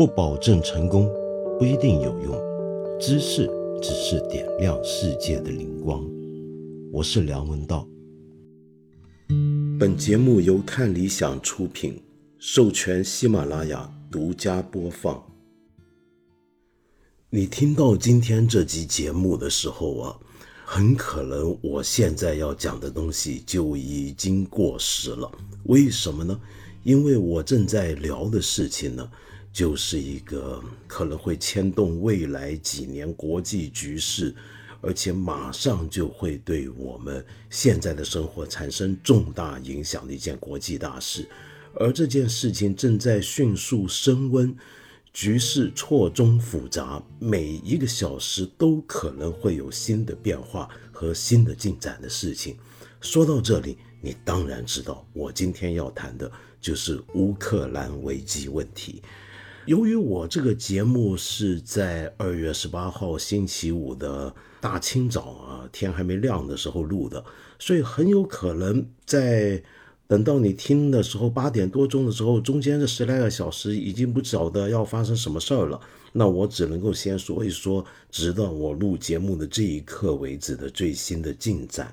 不保证成功，不一定有用。知识只是点亮世界的灵光。我是梁文道。本节目由看理想出品，授权喜马拉雅独家播放。你听到今天这集节目的时候啊，很可能我现在要讲的东西就已经过时了。为什么呢？因为我正在聊的事情呢，就是一个可能会牵动未来几年国际局势。而且马上就会对我们现在的生活产生重大影响的一件国际大事，而这件事情正在迅速升温，局势错综复杂，每一个小时都可能会有新的变化和新的进展的事情。说到这里，你当然知道，我今天要谈的就是乌克兰危机问题。由于我这个节目是在二月十八号星期五的大清早啊，天还没亮的时候录的，所以很有可能在等到你听的时候，八点多钟的时候，中间这十来个小时已经不晓得要发生什么事儿了。那我只能够先说一说，直到我录节目的这一刻为止的最新的进展。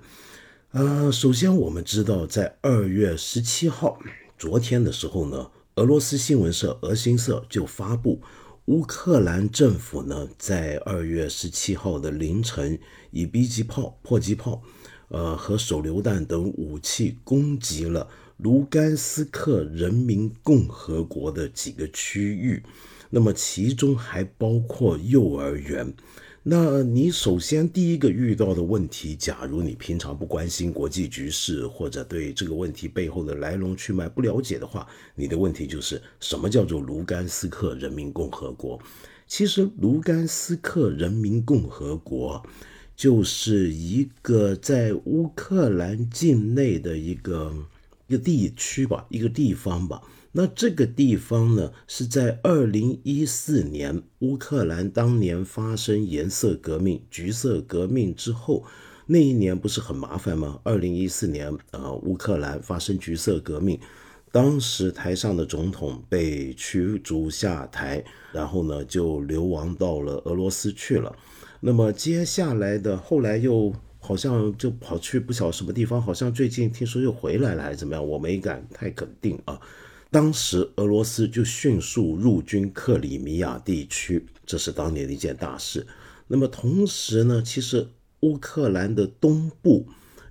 呃，首先我们知道，在二月十七号，昨天的时候呢。俄罗斯新闻社俄新社就发布，乌克兰政府呢在二月十七号的凌晨，以 B 级炮、迫击炮，呃和手榴弹等武器攻击了卢甘斯克人民共和国的几个区域，那么其中还包括幼儿园。那你首先第一个遇到的问题，假如你平常不关心国际局势，或者对这个问题背后的来龙去脉不了解的话，你的问题就是什么叫做卢甘斯克人民共和国？其实卢甘斯克人民共和国就是一个在乌克兰境内的一个一个地区吧，一个地方吧。那这个地方呢，是在二零一四年乌克兰当年发生颜色革命、橘色革命之后，那一年不是很麻烦吗？二零一四年，呃，乌克兰发生橘色革命，当时台上的总统被驱逐下台，然后呢就流亡到了俄罗斯去了。那么接下来的后来又好像就跑去不晓什么地方，好像最近听说又回来了还是怎么样？我没敢太肯定啊。当时俄罗斯就迅速入军克里米亚地区，这是当年的一件大事。那么同时呢，其实乌克兰的东部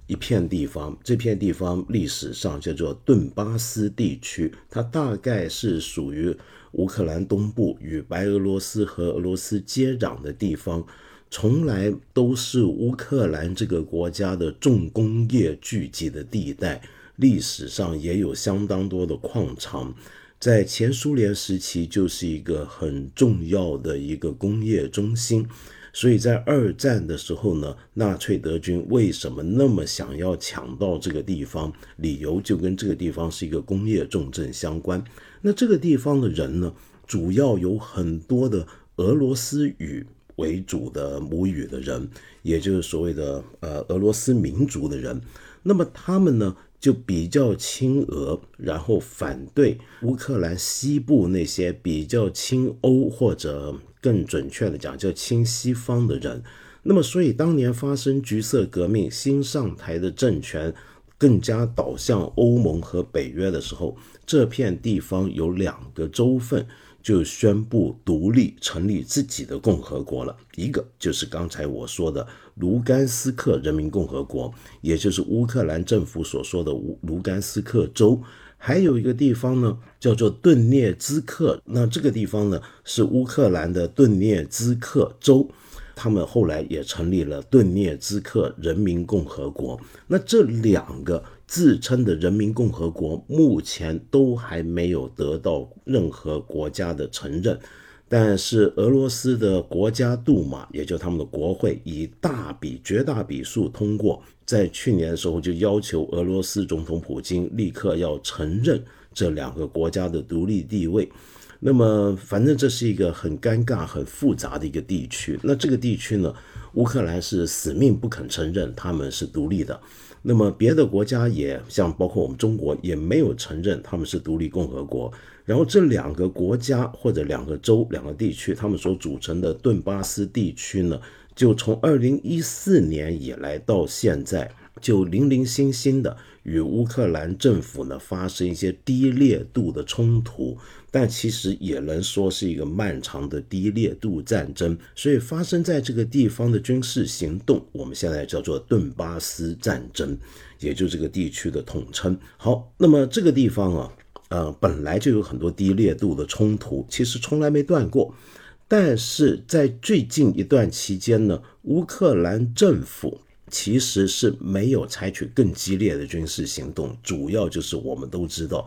一片地方，这片地方历史上叫做顿巴斯地区，它大概是属于乌克兰东部与白俄罗斯和俄罗斯接壤的地方，从来都是乌克兰这个国家的重工业聚集的地带。历史上也有相当多的矿场，在前苏联时期就是一个很重要的一个工业中心，所以在二战的时候呢，纳粹德军为什么那么想要抢到这个地方？理由就跟这个地方是一个工业重镇相关。那这个地方的人呢，主要有很多的俄罗斯语为主的母语的人，也就是所谓的呃俄罗斯民族的人。那么他们呢？就比较亲俄，然后反对乌克兰西部那些比较亲欧或者更准确的讲叫亲西方的人。那么，所以当年发生橘色革命，新上台的政权更加倒向欧盟和北约的时候，这片地方有两个州份。就宣布独立，成立自己的共和国了。一个就是刚才我说的卢甘斯克人民共和国，也就是乌克兰政府所说的乌卢甘斯克州。还有一个地方呢，叫做顿涅兹克。那这个地方呢，是乌克兰的顿涅兹克州。他们后来也成立了顿涅兹克人民共和国。那这两个。自称的人民共和国目前都还没有得到任何国家的承认，但是俄罗斯的国家杜马，也就他们的国会，以大笔绝大笔数通过，在去年的时候就要求俄罗斯总统普京立刻要承认这两个国家的独立地位。那么，反正这是一个很尴尬、很复杂的一个地区。那这个地区呢，乌克兰是死命不肯承认他们是独立的。那么别的国家也像包括我们中国也没有承认他们是独立共和国。然后这两个国家或者两个州、两个地区，他们所组成的顿巴斯地区呢，就从二零一四年以来到现在，就零零星星的与乌克兰政府呢发生一些低烈度的冲突。但其实也能说是一个漫长的低烈度战争，所以发生在这个地方的军事行动，我们现在叫做顿巴斯战争，也就这个地区的统称。好，那么这个地方啊，呃，本来就有很多低烈度的冲突，其实从来没断过。但是在最近一段期间呢，乌克兰政府其实是没有采取更激烈的军事行动，主要就是我们都知道。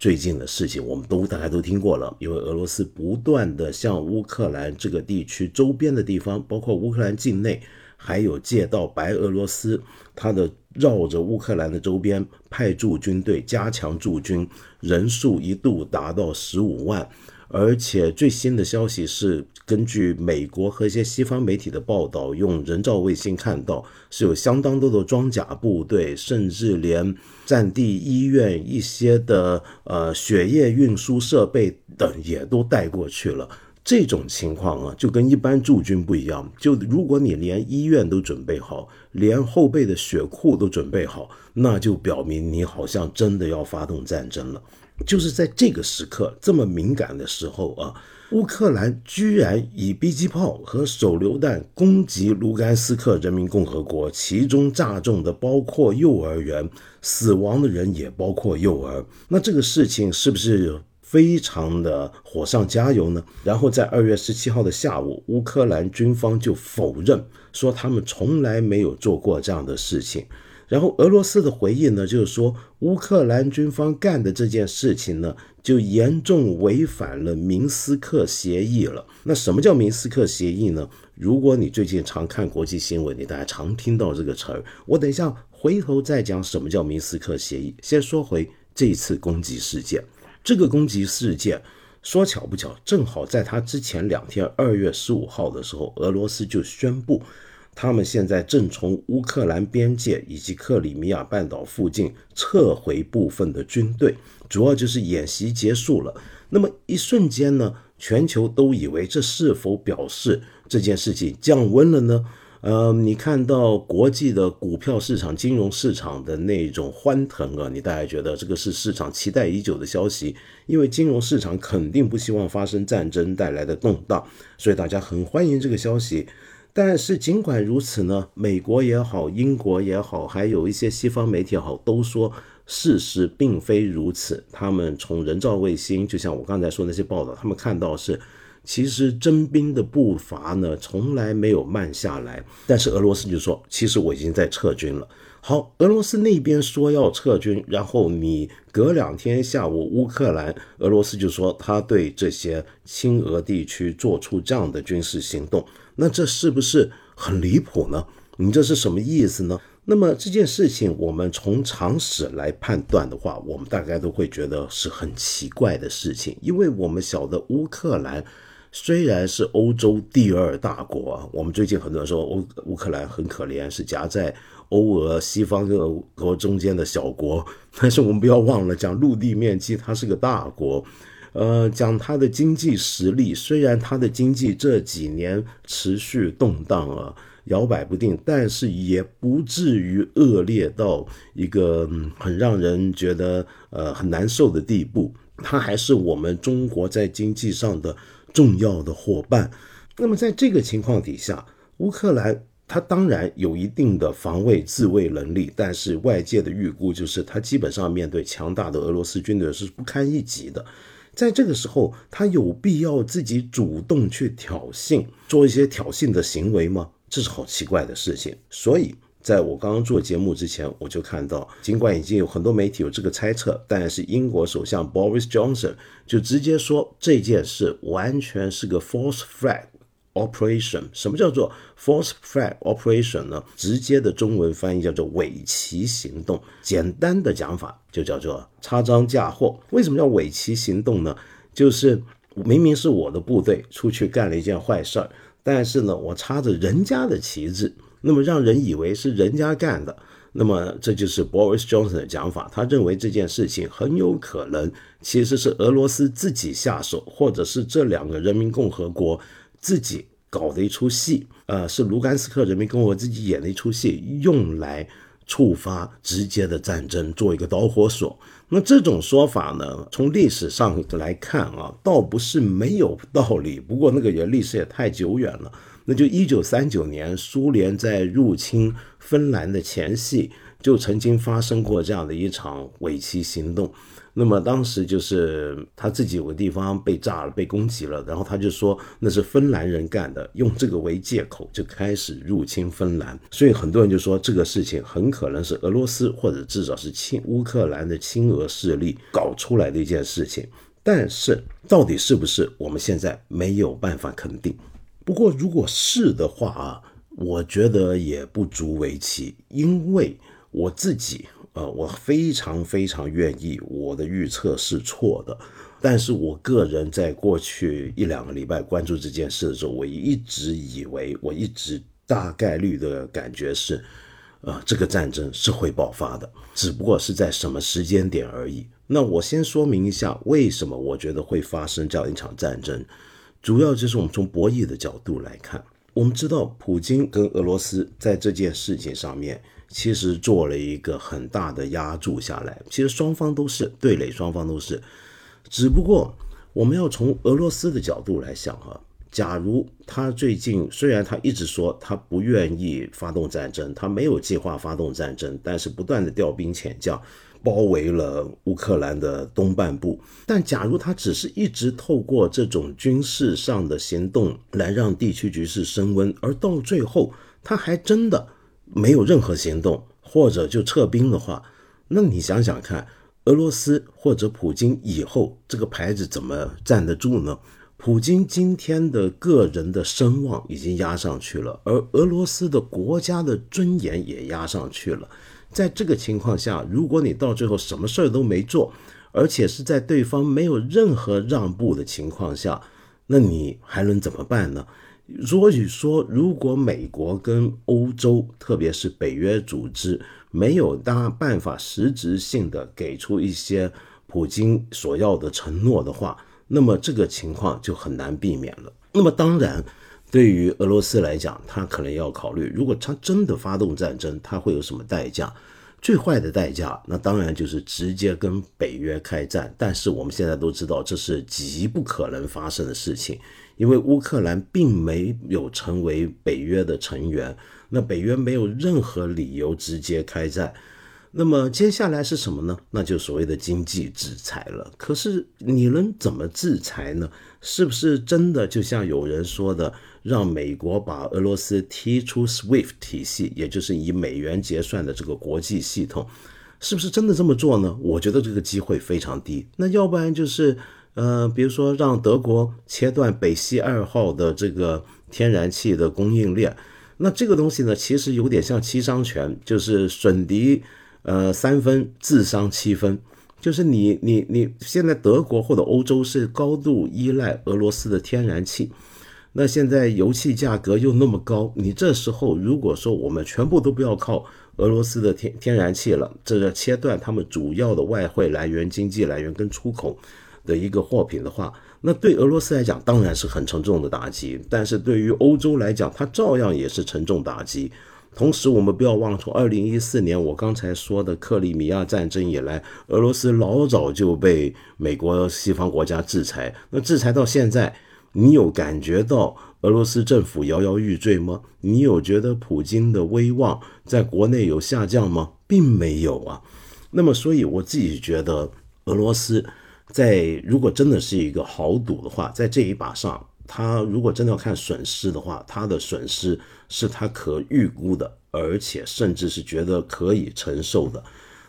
最近的事情，我们都大家都听过了，因为俄罗斯不断的向乌克兰这个地区周边的地方，包括乌克兰境内，还有借到白俄罗斯，它的绕着乌克兰的周边派驻军队，加强驻军，人数一度达到十五万。而且最新的消息是，根据美国和一些西方媒体的报道，用人造卫星看到是有相当多的装甲部队，甚至连战地医院一些的呃血液运输设备等也都带过去了。这种情况啊，就跟一般驻军不一样。就如果你连医院都准备好，连后备的血库都准备好，那就表明你好像真的要发动战争了。就是在这个时刻这么敏感的时候啊，乌克兰居然以迫击炮和手榴弹攻击卢甘斯克人民共和国，其中炸中的包括幼儿园，死亡的人也包括幼儿。那这个事情是不是非常的火上加油呢？然后在二月十七号的下午，乌克兰军方就否认说他们从来没有做过这样的事情。然后俄罗斯的回应呢，就是说乌克兰军方干的这件事情呢，就严重违反了明斯克协议了。那什么叫明斯克协议呢？如果你最近常看国际新闻，你大家常听到这个词儿。我等一下回头再讲什么叫明斯克协议。先说回这次攻击事件，这个攻击事件说巧不巧，正好在他之前两天，二月十五号的时候，俄罗斯就宣布。他们现在正从乌克兰边界以及克里米亚半岛附近撤回部分的军队，主要就是演习结束了。那么一瞬间呢，全球都以为这是否表示这件事情降温了呢？呃，你看到国际的股票市场、金融市场的那种欢腾啊，你大概觉得这个是市场期待已久的消息，因为金融市场肯定不希望发生战争带来的动荡，所以大家很欢迎这个消息。但是尽管如此呢，美国也好，英国也好，还有一些西方媒体也好，都说事实并非如此。他们从人造卫星，就像我刚才说那些报道，他们看到是，其实征兵的步伐呢从来没有慢下来。但是俄罗斯就说，其实我已经在撤军了。好，俄罗斯那边说要撤军，然后你隔两天下午，乌克兰俄罗斯就说他对这些亲俄地区做出这样的军事行动，那这是不是很离谱呢？你这是什么意思呢？那么这件事情，我们从常识来判断的话，我们大概都会觉得是很奇怪的事情，因为我们晓得乌克兰。虽然是欧洲第二大国，我们最近很多人说乌乌克兰很可怜，是夹在欧俄西方跟俄国中间的小国。但是我们不要忘了，讲陆地面积，它是个大国。呃，讲它的经济实力，虽然它的经济这几年持续动荡啊，摇摆不定，但是也不至于恶劣到一个很让人觉得呃很难受的地步。它还是我们中国在经济上的。重要的伙伴，那么在这个情况底下，乌克兰他当然有一定的防卫自卫能力，但是外界的预估就是他基本上面对强大的俄罗斯军队是不堪一击的。在这个时候，他有必要自己主动去挑衅，做一些挑衅的行为吗？这是好奇怪的事情。所以。在我刚刚做节目之前，我就看到，尽管已经有很多媒体有这个猜测，但是英国首相 Boris Johnson 就直接说这件事完全是个 false flag operation。什么叫做 false flag operation 呢？直接的中文翻译叫做伪旗行动，简单的讲法就叫做插赃嫁祸。为什么叫伪旗行动呢？就是明明是我的部队出去干了一件坏事儿，但是呢，我插着人家的旗帜。那么让人以为是人家干的，那么这就是 Boris Johnson 的讲法，他认为这件事情很有可能其实是俄罗斯自己下手，或者是这两个人民共和国自己搞的一出戏，呃，是卢甘斯克人民共和国自己演的一出戏，用来触发直接的战争，做一个导火索。那这种说法呢，从历史上来看啊，倒不是没有道理，不过那个也历史也太久远了。那就一九三九年，苏联在入侵芬兰的前夕，就曾经发生过这样的一场伪旗行动。那么当时就是他自己有个地方被炸了，被攻击了，然后他就说那是芬兰人干的，用这个为借口就开始入侵芬兰。所以很多人就说这个事情很可能是俄罗斯或者至少是亲乌克兰的亲俄势力搞出来的一件事情。但是到底是不是，我们现在没有办法肯定。不过，如果是的话啊，我觉得也不足为奇，因为我自己，呃，我非常非常愿意我的预测是错的。但是我个人在过去一两个礼拜关注这件事的时候，我一直以为，我一直大概率的感觉是，呃，这个战争是会爆发的，只不过是在什么时间点而已。那我先说明一下，为什么我觉得会发生这样一场战争。主要就是我们从博弈的角度来看，我们知道普京跟俄罗斯在这件事情上面其实做了一个很大的压注下来。其实双方都是对垒，双方都是。只不过我们要从俄罗斯的角度来想哈，假如他最近虽然他一直说他不愿意发动战争，他没有计划发动战争，但是不断的调兵遣将。包围了乌克兰的东半部，但假如他只是一直透过这种军事上的行动来让地区局势升温，而到最后他还真的没有任何行动，或者就撤兵的话，那你想想看，俄罗斯或者普京以后这个牌子怎么站得住呢？普京今天的个人的声望已经压上去了，而俄罗斯的国家的尊严也压上去了。在这个情况下，如果你到最后什么事儿都没做，而且是在对方没有任何让步的情况下，那你还能怎么办呢？所以说，如果美国跟欧洲，特别是北约组织，没有大办法实质性的给出一些普京所要的承诺的话，那么这个情况就很难避免了。那么当然。对于俄罗斯来讲，他可能要考虑，如果他真的发动战争，他会有什么代价？最坏的代价，那当然就是直接跟北约开战。但是我们现在都知道，这是极不可能发生的事情，因为乌克兰并没有成为北约的成员，那北约没有任何理由直接开战。那么接下来是什么呢？那就所谓的经济制裁了。可是你能怎么制裁呢？是不是真的就像有人说的，让美国把俄罗斯踢出 SWIFT 体系，也就是以美元结算的这个国际系统？是不是真的这么做呢？我觉得这个机会非常低。那要不然就是，呃，比如说让德国切断北溪二号的这个天然气的供应链。那这个东西呢，其实有点像七伤拳，就是损敌。呃，三分自伤七分，就是你你你现在德国或者欧洲是高度依赖俄罗斯的天然气，那现在油气价格又那么高，你这时候如果说我们全部都不要靠俄罗斯的天天然气了，这个切断他们主要的外汇来源、经济来源跟出口的一个货品的话，那对俄罗斯来讲当然是很沉重的打击，但是对于欧洲来讲，它照样也是沉重打击。同时，我们不要忘，从二零一四年我刚才说的克里米亚战争以来，俄罗斯老早就被美国西方国家制裁。那制裁到现在，你有感觉到俄罗斯政府摇摇欲坠吗？你有觉得普京的威望在国内有下降吗？并没有啊。那么，所以我自己觉得，俄罗斯在如果真的是一个豪赌的话，在这一把上。他如果真的要看损失的话，他的损失是他可预估的，而且甚至是觉得可以承受的。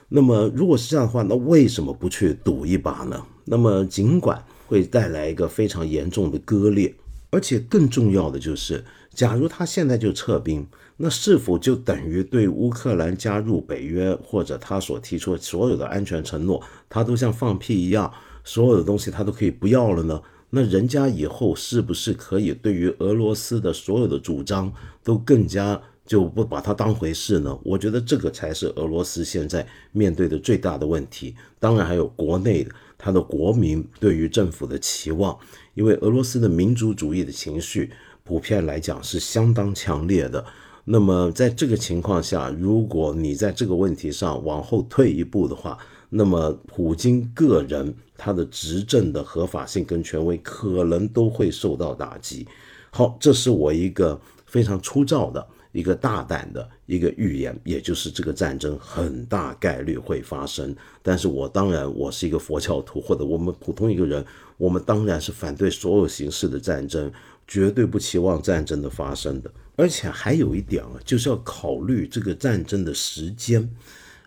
那么，如果是这样的话，那为什么不去赌一把呢？那么，尽管会带来一个非常严重的割裂，而且更重要的就是，假如他现在就撤兵，那是否就等于对乌克兰加入北约或者他所提出的所有的安全承诺，他都像放屁一样，所有的东西他都可以不要了呢？那人家以后是不是可以对于俄罗斯的所有的主张都更加就不把它当回事呢？我觉得这个才是俄罗斯现在面对的最大的问题。当然还有国内的他的国民对于政府的期望，因为俄罗斯的民族主义的情绪普遍来讲是相当强烈的。那么在这个情况下，如果你在这个问题上往后退一步的话，那么普京个人他的执政的合法性跟权威可能都会受到打击。好，这是我一个非常粗糙的一个大胆的一个预言，也就是这个战争很大概率会发生。但是我当然我是一个佛教徒，或者我们普通一个人，我们当然是反对所有形式的战争，绝对不期望战争的发生的。而且还有一点啊，就是要考虑这个战争的时间。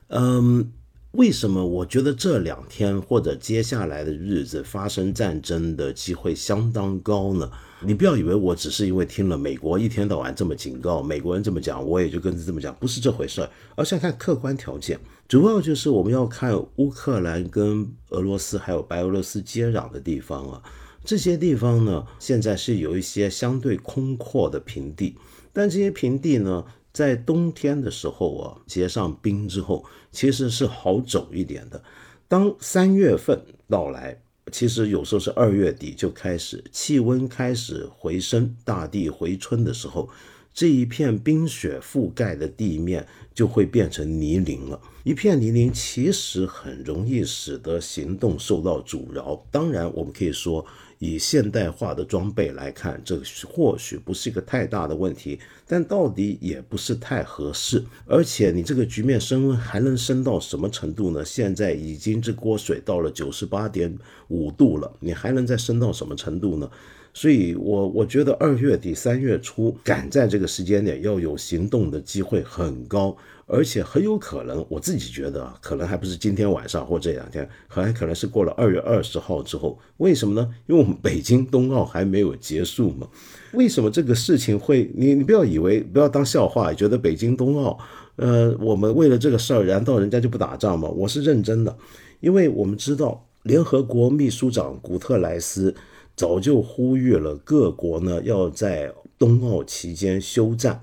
嗯，为什么我觉得这两天或者接下来的日子发生战争的机会相当高呢？你不要以为我只是因为听了美国一天到晚这么警告，美国人这么讲，我也就跟着这么讲，不是这回事儿。而是要看客观条件，主要就是我们要看乌克兰跟俄罗斯还有白俄罗斯接壤的地方啊，这些地方呢，现在是有一些相对空阔的平地。但这些平地呢，在冬天的时候啊，结上冰之后，其实是好走一点的。当三月份到来，其实有时候是二月底就开始，气温开始回升，大地回春的时候，这一片冰雪覆盖的地面就会变成泥泞了。一片泥泞其实很容易使得行动受到阻挠。当然，我们可以说。以现代化的装备来看，这或许不是一个太大的问题，但到底也不是太合适。而且你这个局面升温还能升到什么程度呢？现在已经这锅水到了九十八点五度了，你还能再升到什么程度呢？所以，我我觉得二月底三月初赶在这个时间点要有行动的机会很高。而且很有可能，我自己觉得，可能还不是今天晚上或这两天，还可能是过了二月二十号之后。为什么呢？因为我们北京冬奥还没有结束嘛。为什么这个事情会？你你不要以为，不要当笑话，觉得北京冬奥，呃，我们为了这个事儿，难道人家就不打仗吗？我是认真的，因为我们知道，联合国秘书长古特莱斯早就呼吁了各国呢，要在冬奥期间休战。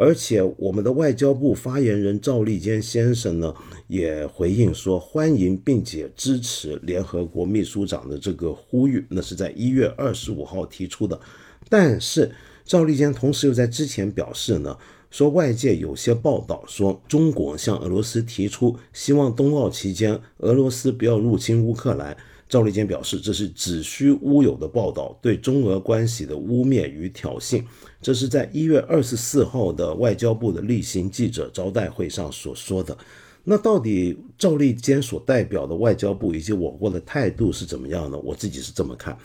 而且，我们的外交部发言人赵立坚先生呢，也回应说，欢迎并且支持联合国秘书长的这个呼吁。那是在一月二十五号提出的。但是，赵立坚同时又在之前表示呢，说外界有些报道说，中国向俄罗斯提出希望冬奥期间俄罗斯不要入侵乌克兰。赵立坚表示，这是子虚乌有的报道，对中俄关系的污蔑与挑衅。这是在一月二十四号的外交部的例行记者招待会上所说的。那到底赵立坚所代表的外交部以及我国的态度是怎么样呢？我自己是这么看。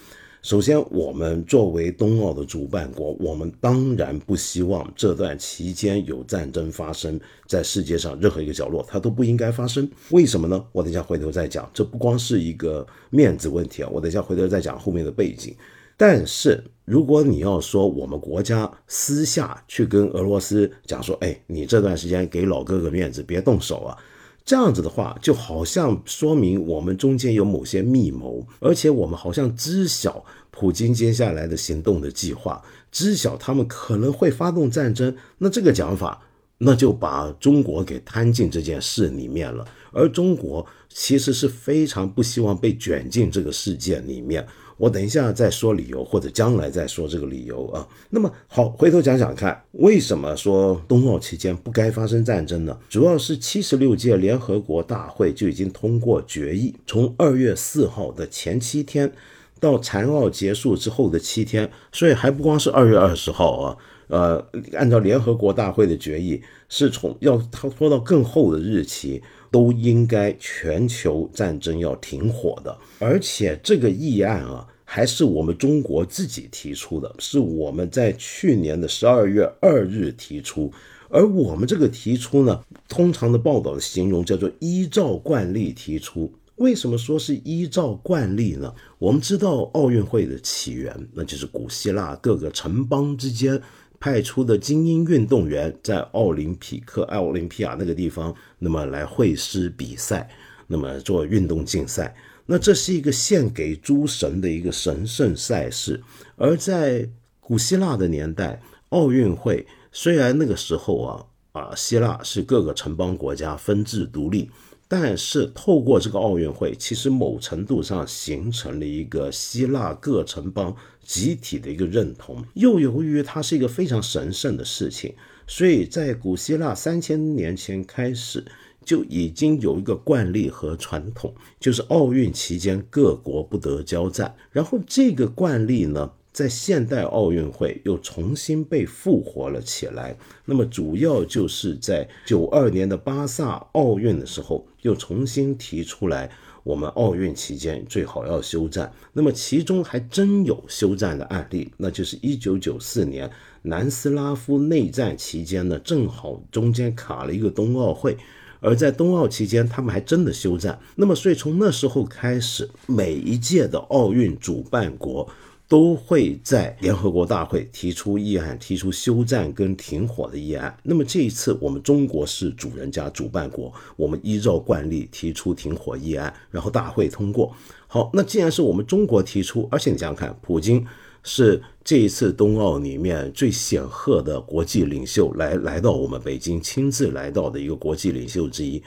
首先，我们作为冬奥的主办国，我们当然不希望这段期间有战争发生在世界上任何一个角落，它都不应该发生。为什么呢？我等下回头再讲。这不光是一个面子问题啊，我等下回头再讲后面的背景。但是，如果你要说我们国家私下去跟俄罗斯讲说，哎，你这段时间给老哥哥面子，别动手啊。这样子的话，就好像说明我们中间有某些密谋，而且我们好像知晓普京接下来的行动的计划，知晓他们可能会发动战争。那这个讲法，那就把中国给摊进这件事里面了。而中国其实是非常不希望被卷进这个事件里面。我等一下再说理由，或者将来再说这个理由啊。那么好，回头讲讲看，为什么说冬奥期间不该发生战争呢？主要是七十六届联合国大会就已经通过决议，从二月四号的前七天到残奥结束之后的七天，所以还不光是二月二十号啊。呃，按照联合国大会的决议，是从要拖拖到更后的日期。都应该全球战争要停火的，而且这个议案啊，还是我们中国自己提出的，是我们在去年的十二月二日提出，而我们这个提出呢，通常的报道的形容叫做依照惯例提出。为什么说是依照惯例呢？我们知道奥运会的起源，那就是古希腊各个城邦之间。派出的精英运动员在奥林匹克、奥林匹亚那个地方，那么来会师比赛，那么做运动竞赛。那这是一个献给诸神的一个神圣赛事。而在古希腊的年代，奥运会虽然那个时候啊啊，希腊是各个城邦国家分治独立，但是透过这个奥运会，其实某程度上形成了一个希腊各城邦集体的一个认同。又由于它是一个非常神圣的事情，所以在古希腊三千年前开始。就已经有一个惯例和传统，就是奥运期间各国不得交战。然后这个惯例呢，在现代奥运会又重新被复活了起来。那么主要就是在九二年的巴萨奥运的时候，又重新提出来，我们奥运期间最好要休战。那么其中还真有休战的案例，那就是一九九四年南斯拉夫内战期间呢，正好中间卡了一个冬奥会。而在冬奥期间，他们还真的休战。那么，所以从那时候开始，每一届的奥运主办国都会在联合国大会提出议案，提出休战跟停火的议案。那么这一次，我们中国是主人家主办国，我们依照惯例提出停火议案，然后大会通过。好，那既然是我们中国提出，而且你想想看，普京。是这一次冬奥里面最显赫的国际领袖来来到我们北京，亲自来到的一个国际领袖之一。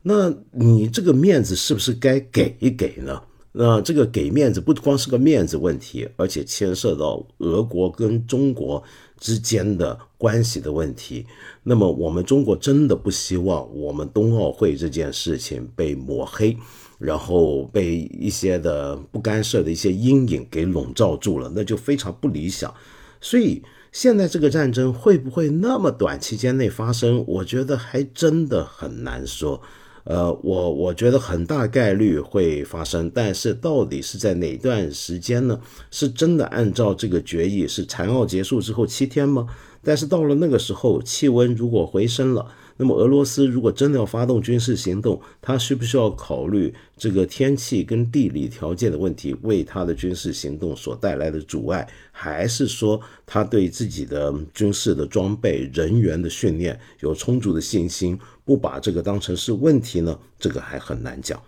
那你这个面子是不是该给一给呢？那这个给面子不光是个面子问题，而且牵涉到俄国跟中国之间的关系的问题。那么我们中国真的不希望我们冬奥会这件事情被抹黑。然后被一些的不干涉的一些阴影给笼罩住了，那就非常不理想。所以现在这个战争会不会那么短期间内发生？我觉得还真的很难说。呃，我我觉得很大概率会发生，但是到底是在哪段时间呢？是真的按照这个决议是残奥结束之后七天吗？但是到了那个时候，气温如果回升了。那么俄罗斯如果真的要发动军事行动，他需不需要考虑这个天气跟地理条件的问题，为他的军事行动所带来的阻碍，还是说他对自己的军事的装备、人员的训练有充足的信心，不把这个当成是问题呢？这个还很难讲。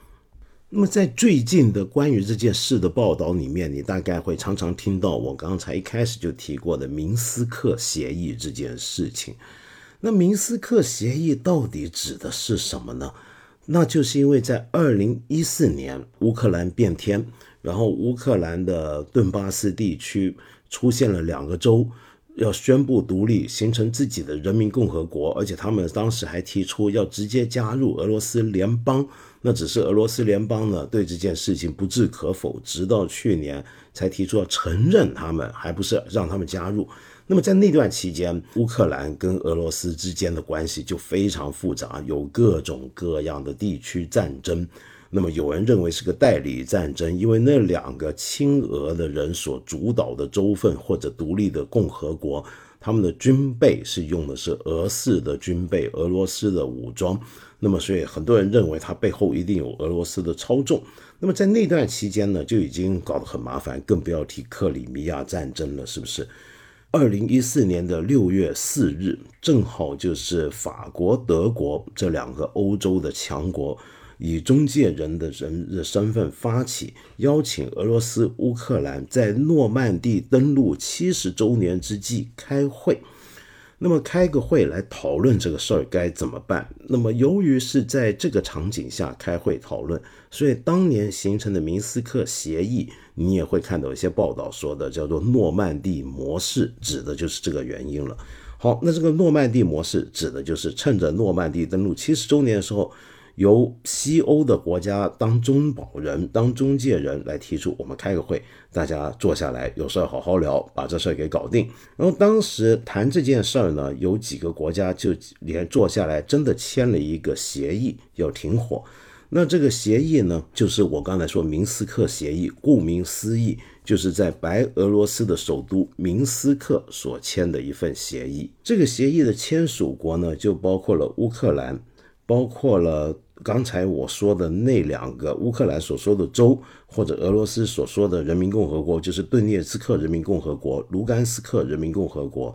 那么在最近的关于这件事的报道里面，你大概会常常听到我刚才一开始就提过的明斯克协议这件事情。那明斯克协议到底指的是什么呢？那就是因为在二零一四年乌克兰变天，然后乌克兰的顿巴斯地区出现了两个州要宣布独立，形成自己的人民共和国，而且他们当时还提出要直接加入俄罗斯联邦。那只是俄罗斯联邦呢对这件事情不置可否，直到去年才提出要承认他们，还不是让他们加入。那么在那段期间，乌克兰跟俄罗斯之间的关系就非常复杂，有各种各样的地区战争。那么有人认为是个代理战争，因为那两个亲俄的人所主导的州份或者独立的共和国，他们的军备是用的是俄式的军备，俄罗斯的武装。那么所以很多人认为它背后一定有俄罗斯的操纵。那么在那段期间呢，就已经搞得很麻烦，更不要提克里米亚战争了，是不是？二零一四年的六月四日，正好就是法国、德国这两个欧洲的强国以中介人的人的身份发起，邀请俄罗斯、乌克兰在诺曼底登陆七十周年之际开会。那么开个会来讨论这个事儿该怎么办？那么由于是在这个场景下开会讨论，所以当年形成的明斯克协议，你也会看到一些报道说的叫做诺曼底模式，指的就是这个原因了。好，那这个诺曼底模式指的就是趁着诺曼底登陆七十周年的时候。由西欧的国家当中保人、当中介人来提出，我们开个会，大家坐下来有事儿好好聊，把这事儿给搞定。然后当时谈这件事儿呢，有几个国家就连坐下来，真的签了一个协议，要停火。那这个协议呢，就是我刚才说明斯克协议，顾名思义，就是在白俄罗斯的首都明斯克所签的一份协议。这个协议的签署国呢，就包括了乌克兰。包括了刚才我说的那两个乌克兰所说的州，或者俄罗斯所说的人民共和国，就是顿涅茨克人民共和国、卢甘斯克人民共和国，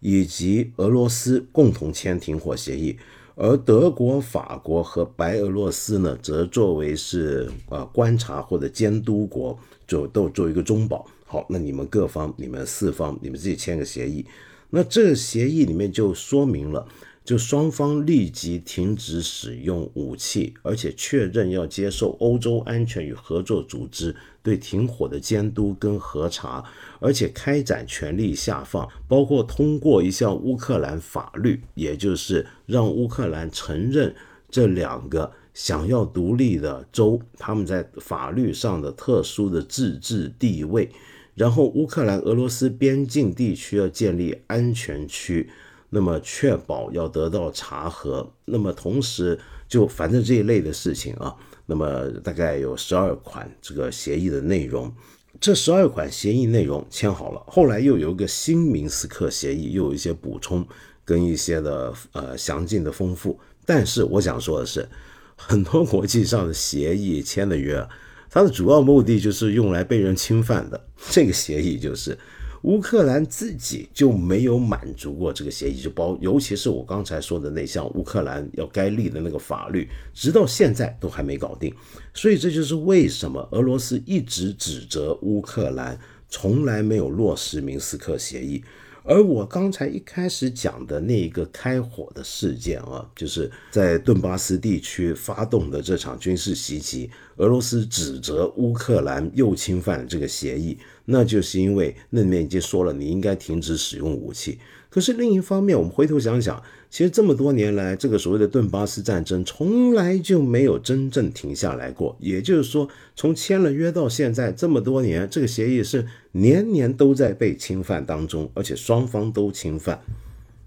以及俄罗斯共同签停火协议。而德国、法国和白俄罗斯呢，则作为是呃观察或者监督国，就都做一个中保。好，那你们各方、你们四方，你们自己签个协议。那这个协议里面就说明了。就双方立即停止使用武器，而且确认要接受欧洲安全与合作组织对停火的监督跟核查，而且开展权力下放，包括通过一项乌克兰法律，也就是让乌克兰承认这两个想要独立的州他们在法律上的特殊的自治地位，然后乌克兰俄罗斯边境地区要建立安全区。那么确保要得到查核，那么同时就反正这一类的事情啊，那么大概有十二款这个协议的内容，这十二款协议内容签好了，后来又有一个新明斯克协议，又有一些补充跟一些的呃详尽的丰富，但是我想说的是，很多国际上的协议签的约，它的主要目的就是用来被人侵犯的，这个协议就是。乌克兰自己就没有满足过这个协议，就包，尤其是我刚才说的那项乌克兰要该立的那个法律，直到现在都还没搞定。所以这就是为什么俄罗斯一直指责乌克兰从来没有落实明斯克协议。而我刚才一开始讲的那一个开火的事件啊，就是在顿巴斯地区发动的这场军事袭击，俄罗斯指责乌克兰又侵犯了这个协议。那就是因为那里面已经说了，你应该停止使用武器。可是另一方面，我们回头想想，其实这么多年来，这个所谓的顿巴斯战争从来就没有真正停下来过。也就是说，从签了约到现在这么多年，这个协议是年年都在被侵犯当中，而且双方都侵犯。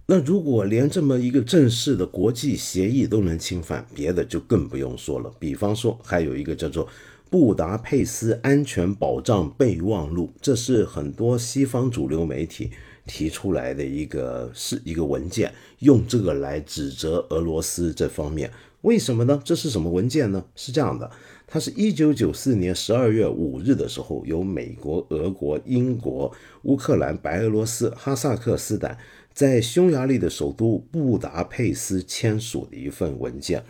那如果连这么一个正式的国际协议都能侵犯，别的就更不用说了。比方说，还有一个叫做。布达佩斯安全保障备忘录，这是很多西方主流媒体提出来的一个是一个文件，用这个来指责俄罗斯这方面。为什么呢？这是什么文件呢？是这样的，它是一九九四年十二月五日的时候，由美国、俄国、英国、乌克兰、白俄罗斯、哈萨克斯坦在匈牙利的首都布达佩斯签署的一份文件。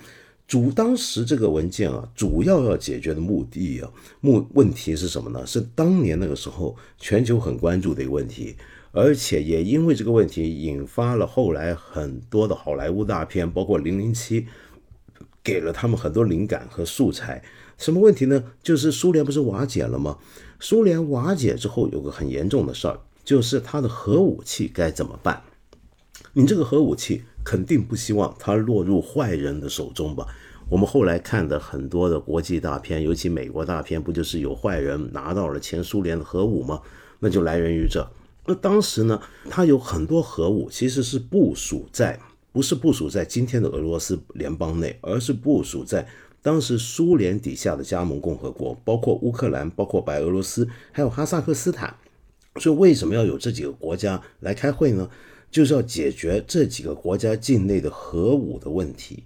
主当时这个文件啊，主要要解决的目的啊，目问题是什么呢？是当年那个时候全球很关注的一个问题，而且也因为这个问题引发了后来很多的好莱坞大片，包括《零零七》，给了他们很多灵感和素材。什么问题呢？就是苏联不是瓦解了吗？苏联瓦解之后，有个很严重的事儿，就是它的核武器该怎么办？你这个核武器。肯定不希望它落入坏人的手中吧？我们后来看的很多的国际大片，尤其美国大片，不就是有坏人拿到了前苏联的核武吗？那就来源于这。那当时呢，它有很多核武，其实是部署在，不是部署在今天的俄罗斯联邦内，而是部署在当时苏联底下的加盟共和国，包括乌克兰、包括白俄罗斯，还有哈萨克斯坦。所以为什么要有这几个国家来开会呢？就是要解决这几个国家境内的核武的问题。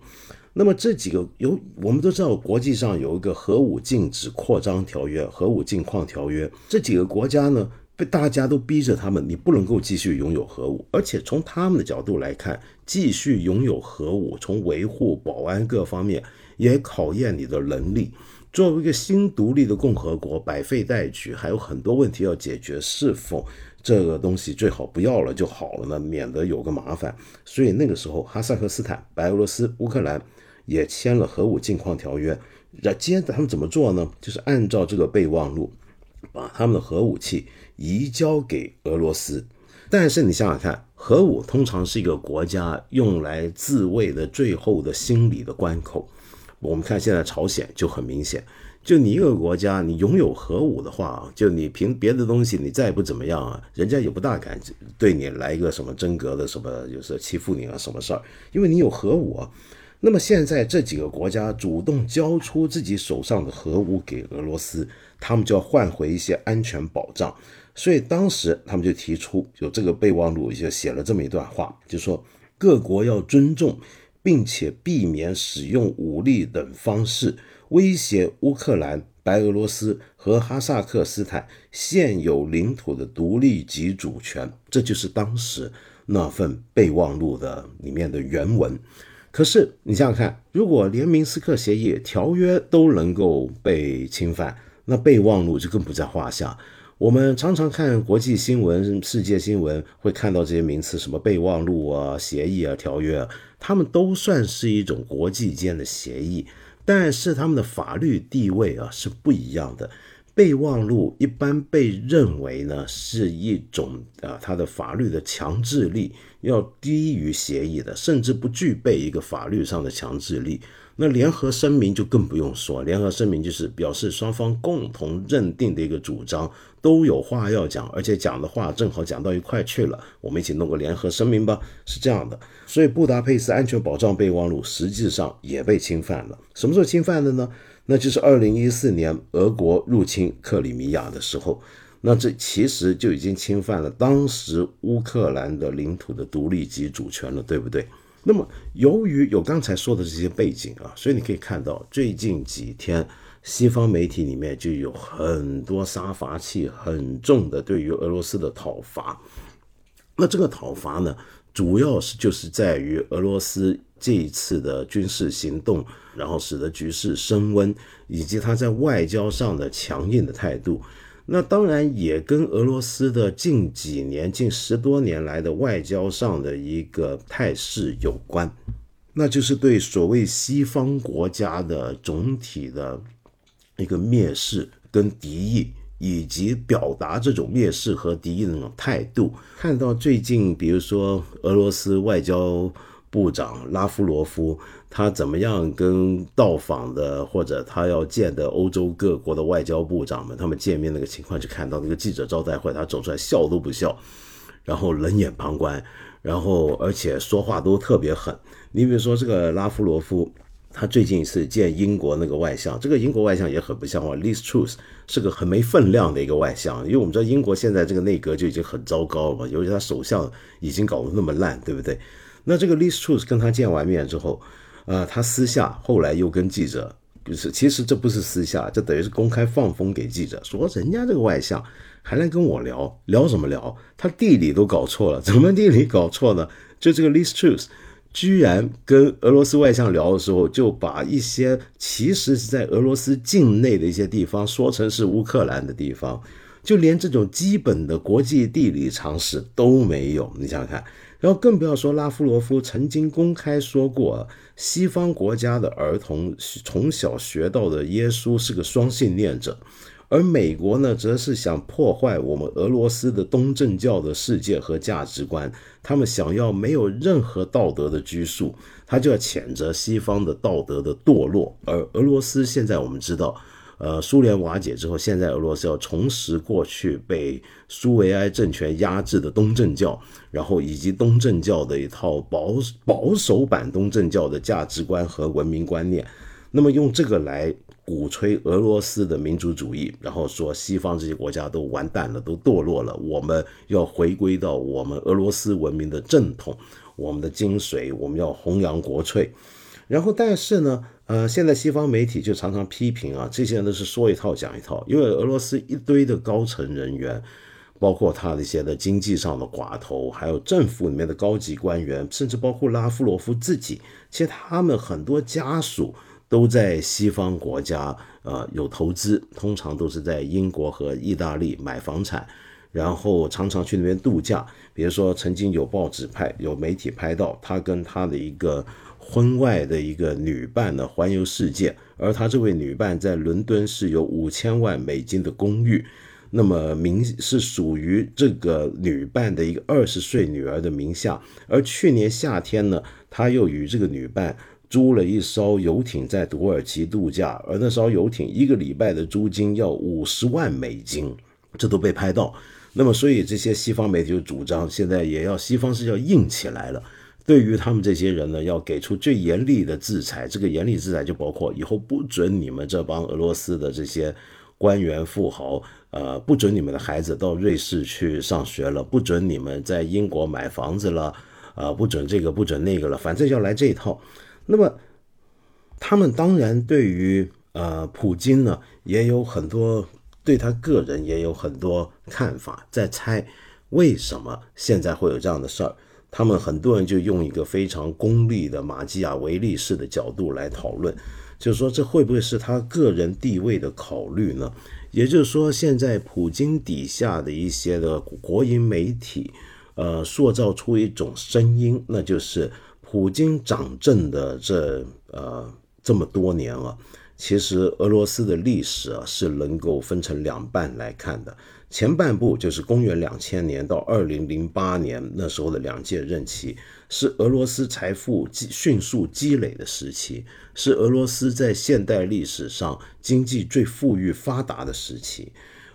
那么这几个有，我们都知道，国际上有一个核武禁止扩张条约、核武禁矿条约。这几个国家呢，被大家都逼着他们，你不能够继续拥有核武。而且从他们的角度来看，继续拥有核武，从维护、保安各方面也考验你的能力。作为一个新独立的共和国，百废待举，还有很多问题要解决，是否？这个东西最好不要了就好了呢，免得有个麻烦。所以那个时候，哈萨克斯坦、白俄罗斯、乌克兰也签了核武禁矿条约。那接着他们怎么做呢？就是按照这个备忘录，把他们的核武器移交给俄罗斯。但是你想想看，核武通常是一个国家用来自卫的最后的心理的关口。我们看现在朝鲜就很明显。就你一个国家，你拥有核武的话，就你凭别的东西，你再不怎么样啊，人家也不大敢对你来一个什么真格的什么，就是欺负你啊什么事儿，因为你有核武啊。那么现在这几个国家主动交出自己手上的核武给俄罗斯，他们就要换回一些安全保障。所以当时他们就提出，有这个备忘录就写了这么一段话，就说各国要尊重，并且避免使用武力等方式。威胁乌克兰、白俄罗斯和哈萨克斯坦现有领土的独立及主权，这就是当时那份备忘录的里面的原文。可是你想想看，如果连明斯克协议条约都能够被侵犯，那备忘录就更不在话下。我们常常看国际新闻、世界新闻，会看到这些名词，什么备忘录啊、协议啊、条约啊，他们都算是一种国际间的协议，但是他们的法律地位啊是不一样的。备忘录一般被认为呢是一种啊，它的法律的强制力要低于协议的，甚至不具备一个法律上的强制力。那联合声明就更不用说，联合声明就是表示双方共同认定的一个主张，都有话要讲，而且讲的话正好讲到一块去了，我们一起弄个联合声明吧，是这样的。所以布达佩斯安全保障备忘录实际上也被侵犯了。什么时候侵犯的呢？那就是二零一四年俄国入侵克里米亚的时候，那这其实就已经侵犯了当时乌克兰的领土的独立及主权了，对不对？那么，由于有刚才说的这些背景啊，所以你可以看到最近几天西方媒体里面就有很多杀伐气很重的对于俄罗斯的讨伐。那这个讨伐呢，主要是就是在于俄罗斯这一次的军事行动，然后使得局势升温，以及他在外交上的强硬的态度。那当然也跟俄罗斯的近几年、近十多年来的外交上的一个态势有关，那就是对所谓西方国家的总体的一个蔑视跟敌意，以及表达这种蔑视和敌意的那种态度。看到最近，比如说俄罗斯外交。部长拉夫罗夫，他怎么样跟到访的或者他要见的欧洲各国的外交部长们，他们见面那个情况，就看到那个记者招待会，他走出来笑都不笑，然后冷眼旁观，然后而且说话都特别狠。你比如说这个拉夫罗夫，他最近一次见英国那个外相，这个英国外相也很不像话，Liz Truss 是个很没分量的一个外相，因为我们知道英国现在这个内阁就已经很糟糕了嘛，尤其他首相已经搞得那么烂，对不对？那这个 Liz Truss 跟他见完面之后，呃，他私下后来又跟记者，就是其实这不是私下，这等于是公开放风给记者，说人家这个外相还来跟我聊聊什么聊？他地理都搞错了，怎么地理搞错呢？就这个 Liz Truss 居然跟俄罗斯外相聊的时候，就把一些其实是在俄罗斯境内的一些地方说成是乌克兰的地方，就连这种基本的国际地理常识都没有，你想想看。然后更不要说拉夫罗夫曾经公开说过，西方国家的儿童从小学到的耶稣是个双性恋者，而美国呢，则是想破坏我们俄罗斯的东正教的世界和价值观，他们想要没有任何道德的拘束，他就要谴责西方的道德的堕落，而俄罗斯现在我们知道。呃，苏联瓦解之后，现在俄罗斯要重拾过去被苏维埃政权压制的东正教，然后以及东正教的一套保保守版东正教的价值观和文明观念，那么用这个来鼓吹俄罗斯的民族主义，然后说西方这些国家都完蛋了，都堕落了，我们要回归到我们俄罗斯文明的正统，我们的精髓，我们要弘扬国粹。然后，但是呢，呃，现在西方媒体就常常批评啊，这些人都是说一套讲一套，因为俄罗斯一堆的高层人员，包括他的一些的经济上的寡头，还有政府里面的高级官员，甚至包括拉夫罗夫自己，其实他们很多家属都在西方国家，呃，有投资，通常都是在英国和意大利买房产，然后常常去那边度假。比如说，曾经有报纸拍，有媒体拍到他跟他的一个。婚外的一个女伴呢，环游世界，而他这位女伴在伦敦是有五千万美金的公寓，那么名是属于这个女伴的一个二十岁女儿的名下。而去年夏天呢，他又与这个女伴租了一艘游艇在土耳其度假，而那艘游艇一个礼拜的租金要五十万美金，这都被拍到。那么，所以这些西方媒体就主张，现在也要西方是要硬起来了。对于他们这些人呢，要给出最严厉的制裁。这个严厉制裁就包括以后不准你们这帮俄罗斯的这些官员富豪，呃，不准你们的孩子到瑞士去上学了，不准你们在英国买房子了，呃，不准这个不准那个了，反正要来这一套。那么他们当然对于呃普京呢，也有很多对他个人也有很多看法，在猜为什么现在会有这样的事儿。他们很多人就用一个非常功利的马基雅维利式的角度来讨论，就是说这会不会是他个人地位的考虑呢？也就是说，现在普京底下的一些的国营媒体，呃，塑造出一种声音，那就是普京掌政的这呃这么多年了，其实俄罗斯的历史啊是能够分成两半来看的。前半部就是公元两千年到二零零八年那时候的两届任期，是俄罗斯财富积迅速积累的时期，是俄罗斯在现代历史上经济最富裕发达的时期。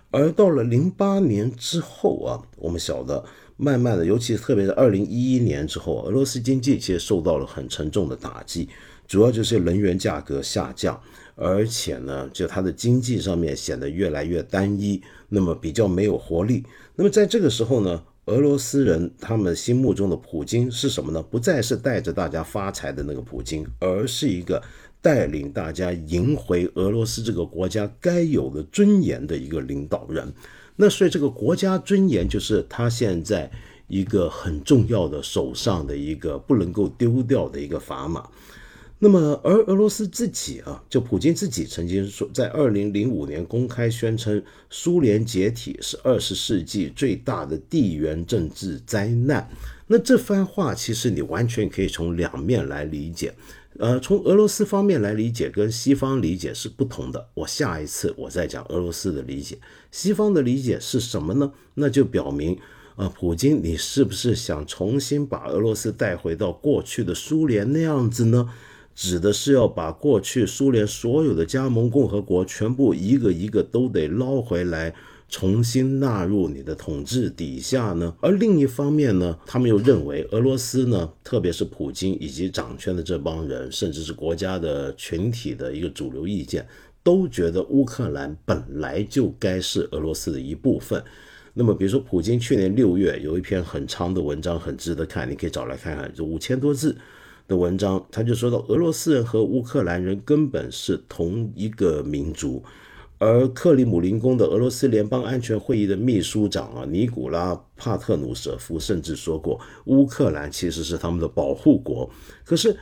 而到了零八年之后啊，我们晓得，慢慢的，尤其特别是二零一一年之后，俄罗斯经济其实受到了很沉重的打击，主要就是能源价格下降。而且呢，就它的经济上面显得越来越单一，那么比较没有活力。那么在这个时候呢，俄罗斯人他们心目中的普京是什么呢？不再是带着大家发财的那个普京，而是一个带领大家赢回俄罗斯这个国家该有的尊严的一个领导人。那所以这个国家尊严就是他现在一个很重要的手上的一个不能够丢掉的一个砝码。那么，而俄罗斯自己啊，就普京自己曾经说，在二零零五年公开宣称，苏联解体是二十世纪最大的地缘政治灾难。那这番话其实你完全可以从两面来理解，呃，从俄罗斯方面来理解，跟西方理解是不同的。我下一次我再讲俄罗斯的理解，西方的理解是什么呢？那就表明，啊，普京你是不是想重新把俄罗斯带回到过去的苏联那样子呢？指的是要把过去苏联所有的加盟共和国全部一个一个都得捞回来，重新纳入你的统治底下呢？而另一方面呢，他们又认为俄罗斯呢，特别是普京以及掌权的这帮人，甚至是国家的群体的一个主流意见，都觉得乌克兰本来就该是俄罗斯的一部分。那么，比如说普京去年六月有一篇很长的文章，很值得看，你可以找来看看，就五千多字。的文章，他就说到俄罗斯人和乌克兰人根本是同一个民族，而克里姆林宫的俄罗斯联邦安全会议的秘书长啊尼古拉帕特努舍夫甚至说过，乌克兰其实是他们的保护国。可是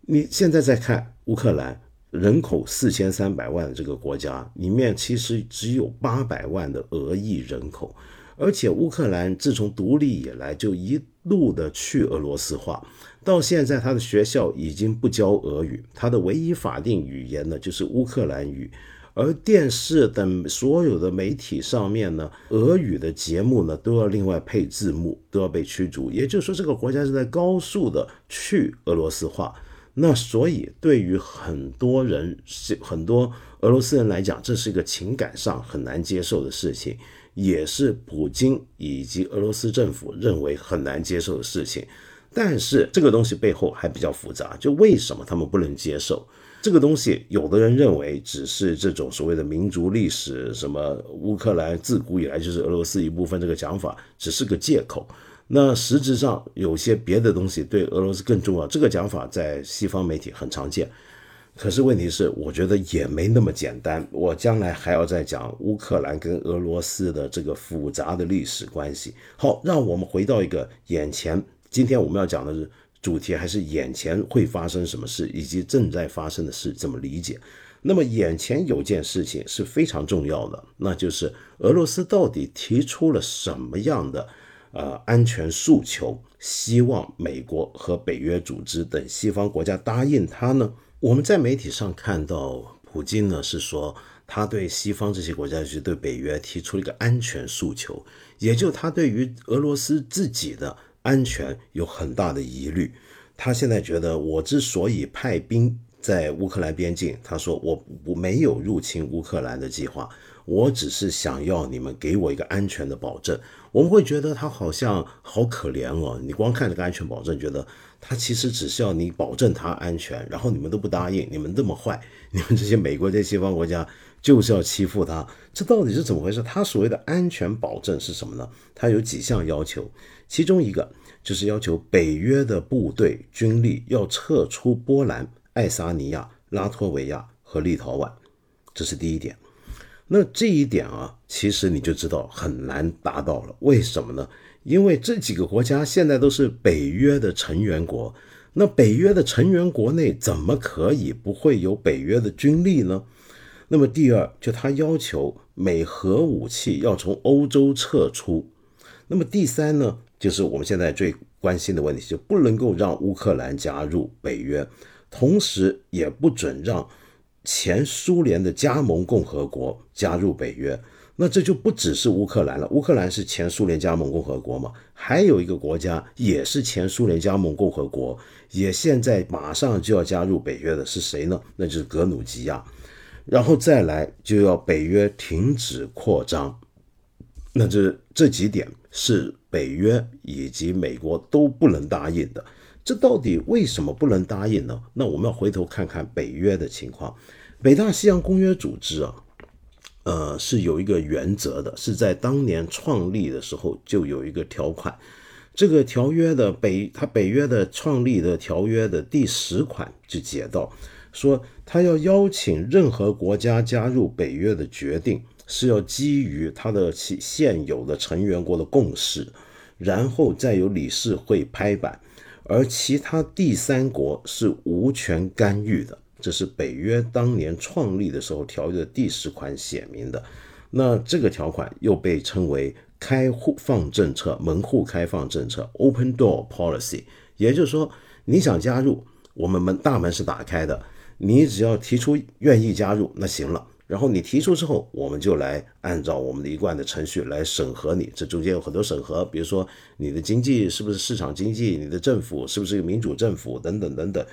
你现在再看乌克兰人口四千三百万的这个国家里面，其实只有八百万的俄裔人口，而且乌克兰自从独立以来就一路的去俄罗斯化。到现在，他的学校已经不教俄语，他的唯一法定语言呢就是乌克兰语，而电视等所有的媒体上面呢，俄语的节目呢都要另外配字幕，都要被驱逐。也就是说，这个国家是在高速的去俄罗斯化。那所以，对于很多人是，很多俄罗斯人来讲，这是一个情感上很难接受的事情，也是普京以及俄罗斯政府认为很难接受的事情。但是这个东西背后还比较复杂，就为什么他们不能接受这个东西？有的人认为只是这种所谓的民族历史，什么乌克兰自古以来就是俄罗斯一部分，这个讲法只是个借口。那实质上有些别的东西对俄罗斯更重要，这个讲法在西方媒体很常见。可是问题是，我觉得也没那么简单。我将来还要再讲乌克兰跟俄罗斯的这个复杂的历史关系。好，让我们回到一个眼前。今天我们要讲的是主题，还是眼前会发生什么事，以及正在发生的事怎么理解？那么眼前有件事情是非常重要的，那就是俄罗斯到底提出了什么样的呃安全诉求，希望美国和北约组织等西方国家答应他呢？我们在媒体上看到，普京呢是说他对西方这些国家，就是对北约提出了一个安全诉求，也就他对于俄罗斯自己的。安全有很大的疑虑，他现在觉得我之所以派兵在乌克兰边境，他说我我没有入侵乌克兰的计划，我只是想要你们给我一个安全的保证。我们会觉得他好像好可怜哦，你光看这个安全保证，觉得他其实只是要你保证他安全，然后你们都不答应，你们这么坏，你们这些美国这些西方国家就是要欺负他，这到底是怎么回事？他所谓的安全保证是什么呢？他有几项要求。其中一个就是要求北约的部队军力要撤出波兰、爱沙尼亚、拉脱维亚和立陶宛，这是第一点。那这一点啊，其实你就知道很难达到了。为什么呢？因为这几个国家现在都是北约的成员国。那北约的成员国内怎么可以不会有北约的军力呢？那么第二，就他要求美核武器要从欧洲撤出。那么第三呢，就是我们现在最关心的问题，就不能够让乌克兰加入北约，同时也不准让前苏联的加盟共和国加入北约。那这就不只是乌克兰了，乌克兰是前苏联加盟共和国嘛，还有一个国家也是前苏联加盟共和国，也现在马上就要加入北约的是谁呢？那就是格鲁吉亚。然后再来就要北约停止扩张，那这这几点是北约以及美国都不能答应的。这到底为什么不能答应呢？那我们回头看看北约的情况。北大西洋公约组织啊，呃，是有一个原则的，是在当年创立的时候就有一个条款。这个条约的北，它北约的创立的条约的第十款就写到。说他要邀请任何国家加入北约的决定是要基于他的其现有的成员国的共识，然后再由理事会拍板，而其他第三国是无权干预的。这是北约当年创立的时候条约的第十款写明的。那这个条款又被称为开户放政策、门户开放政策 （Open Door Policy），也就是说，你想加入，我们门大门是打开的。你只要提出愿意加入，那行了。然后你提出之后，我们就来按照我们的一贯的程序来审核你。这中间有很多审核，比如说你的经济是不是市场经济，你的政府是不是一个民主政府等等等等。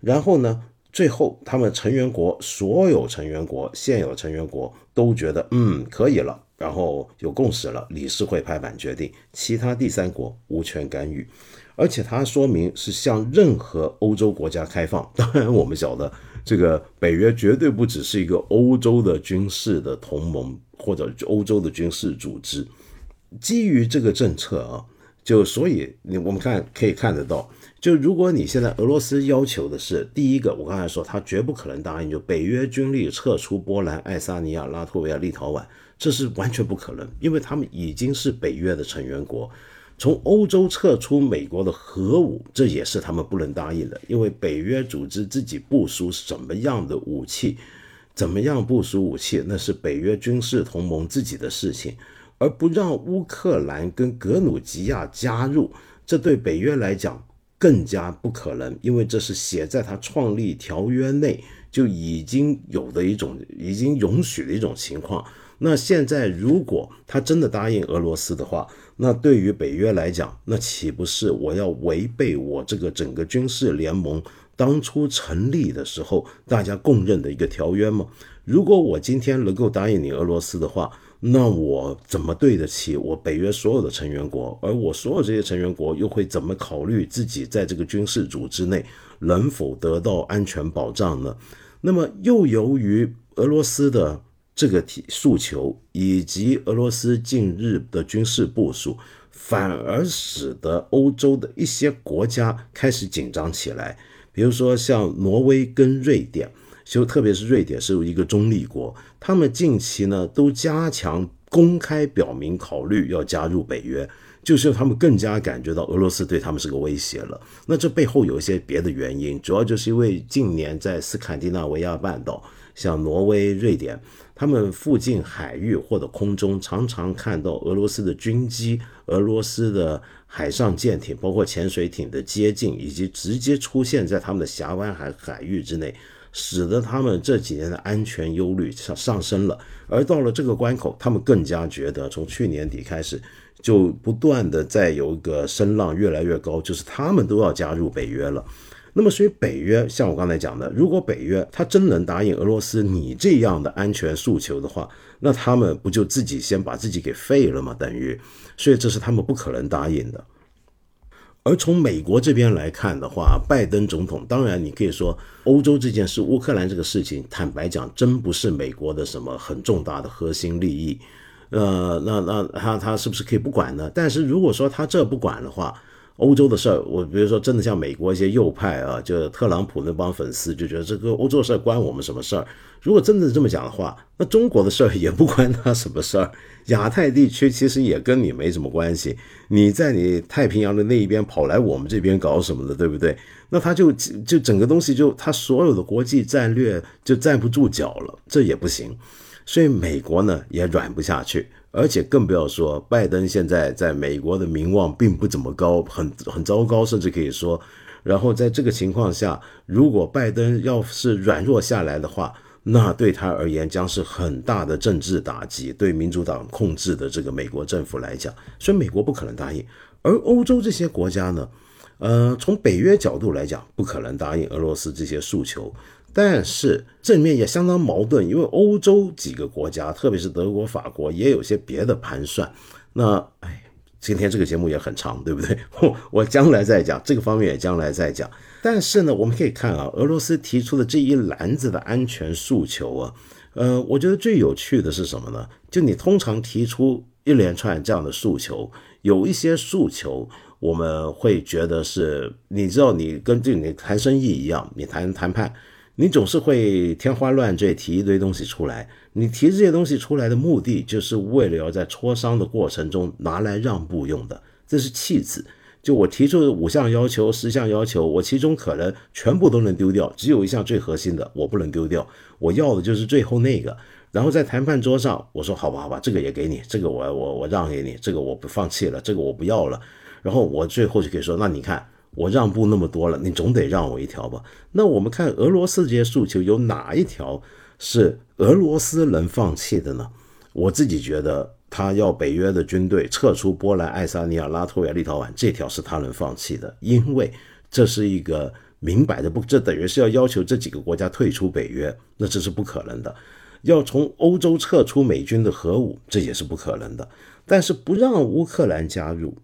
然后呢，最后他们成员国所有成员国现有成员国都觉得嗯可以了，然后有共识了，理事会拍板决定，其他第三国无权干预。而且它说明是向任何欧洲国家开放。当然，我们晓得这个北约绝对不只是一个欧洲的军事的同盟或者欧洲的军事组织。基于这个政策啊，就所以你我们看可以看得到，就如果你现在俄罗斯要求的是第一个，我刚才说他绝不可能答应，就北约军力撤出波兰、爱沙尼亚、拉脱维亚、立陶宛，这是完全不可能，因为他们已经是北约的成员国。从欧洲撤出美国的核武，这也是他们不能答应的，因为北约组织自己部署什么样的武器，怎么样部署武器，那是北约军事同盟自己的事情，而不让乌克兰跟格鲁吉亚加入，这对北约来讲更加不可能，因为这是写在他创立条约内就已经有的一种，已经容许的一种情况。那现在如果他真的答应俄罗斯的话，那对于北约来讲，那岂不是我要违背我这个整个军事联盟当初成立的时候大家公认的一个条约吗？如果我今天能够答应你俄罗斯的话，那我怎么对得起我北约所有的成员国？而我所有这些成员国又会怎么考虑自己在这个军事组织内能否得到安全保障呢？那么又由于俄罗斯的。这个提诉求以及俄罗斯近日的军事部署，反而使得欧洲的一些国家开始紧张起来。比如说，像挪威跟瑞典，就特别是瑞典是一个中立国，他们近期呢都加强公开表明考虑要加入北约，就是他们更加感觉到俄罗斯对他们是个威胁了。那这背后有一些别的原因，主要就是因为近年在斯堪的纳维亚半岛，像挪威、瑞典。他们附近海域或者空中常常看到俄罗斯的军机、俄罗斯的海上舰艇，包括潜水艇的接近，以及直接出现在他们的峡湾海海域之内，使得他们这几年的安全忧虑上上升了。而到了这个关口，他们更加觉得，从去年底开始，就不断的在有一个声浪越来越高，就是他们都要加入北约了。那么，所以北约像我刚才讲的，如果北约他真能答应俄罗斯你这样的安全诉求的话，那他们不就自己先把自己给废了吗？等于，所以这是他们不可能答应的。而从美国这边来看的话，拜登总统当然你可以说，欧洲这件事、乌克兰这个事情，坦白讲，真不是美国的什么很重大的核心利益。呃，那那他他是不是可以不管呢？但是如果说他这不管的话，欧洲的事儿，我比如说真的像美国一些右派啊，就特朗普那帮粉丝就觉得这个欧洲事儿关我们什么事儿？如果真的这么讲的话，那中国的事儿也不关他什么事儿。亚太地区其实也跟你没什么关系，你在你太平洋的那一边跑来我们这边搞什么的，对不对？那他就就整个东西就他所有的国际战略就站不住脚了，这也不行。所以美国呢也软不下去，而且更不要说拜登现在在美国的名望并不怎么高，很很糟糕，甚至可以说。然后在这个情况下，如果拜登要是软弱下来的话，那对他而言将是很大的政治打击，对民主党控制的这个美国政府来讲，所以美国不可能答应。而欧洲这些国家呢，呃，从北约角度来讲，不可能答应俄罗斯这些诉求。但是正面也相当矛盾，因为欧洲几个国家，特别是德国、法国，也有些别的盘算。那哎，今天这个节目也很长，对不对？我我将来再讲这个方面，也将来再讲。但是呢，我们可以看啊，俄罗斯提出的这一篮子的安全诉求啊，呃，我觉得最有趣的是什么呢？就你通常提出一连串这样的诉求，有一些诉求我们会觉得是，你知道，你跟这你谈生意一样，你谈谈判，你总是会天花乱坠提一堆东西出来。你提这些东西出来的目的，就是为了要在磋商的过程中拿来让步用的，这是弃子。就我提出的五项要求、十项要求，我其中可能全部都能丢掉，只有一项最核心的我不能丢掉。我要的就是最后那个。然后在谈判桌上，我说好吧，好吧，这个也给你，这个我我我让给你，这个我不放弃了，这个我不要了。然后我最后就可以说，那你看我让步那么多了，你总得让我一条吧？那我们看俄罗斯这些诉求有哪一条是俄罗斯能放弃的呢？我自己觉得。他要北约的军队撤出波兰、爱沙尼亚、拉脱维亚、立陶宛，这条是他能放弃的，因为这是一个明摆的不，这等于是要要求这几个国家退出北约，那这是不可能的。要从欧洲撤出美军的核武，这也是不可能的。但是不让乌克兰加入，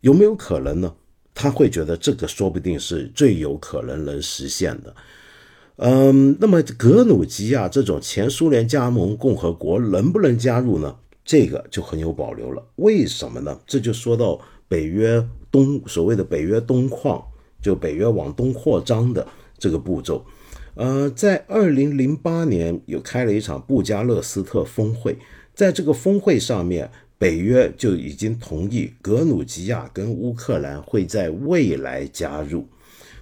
有没有可能呢？他会觉得这个说不定是最有可能能实现的。嗯，那么格鲁吉亚这种前苏联加盟共和国能不能加入呢？这个就很有保留了，为什么呢？这就说到北约东所谓的北约东扩，就北约往东扩张的这个步骤。呃，在二零零八年有开了一场布加勒斯特峰会，在这个峰会上面，北约就已经同意格鲁吉亚跟乌克兰会在未来加入。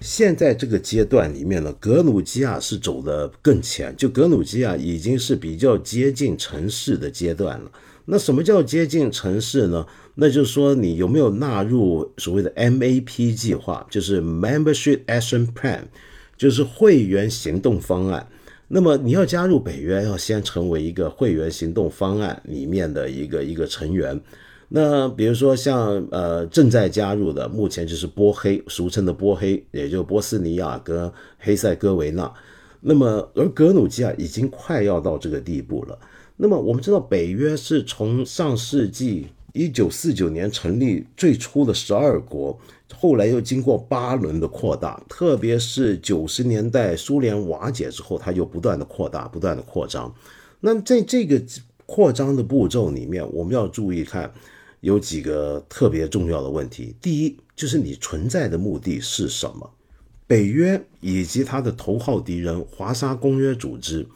现在这个阶段里面呢，格鲁吉亚是走得更前，就格鲁吉亚已经是比较接近城市的阶段了。那什么叫接近城市呢？那就是说你有没有纳入所谓的 MAP 计划，就是 Membership Action Plan，就是会员行动方案。那么你要加入北约，要先成为一个会员行动方案里面的一个一个成员。那比如说像呃正在加入的，目前就是波黑，俗称的波黑，也就波斯尼亚跟黑塞哥维那。那么而格鲁吉亚已经快要到这个地步了。那么我们知道，北约是从上世纪一九四九年成立最初的十二国，后来又经过八轮的扩大，特别是九十年代苏联瓦解之后，它又不断的扩大，不断的扩张。那在这个扩张的步骤里面，我们要注意看有几个特别重要的问题。第一，就是你存在的目的是什么？北约以及它的头号敌人华沙公约组织。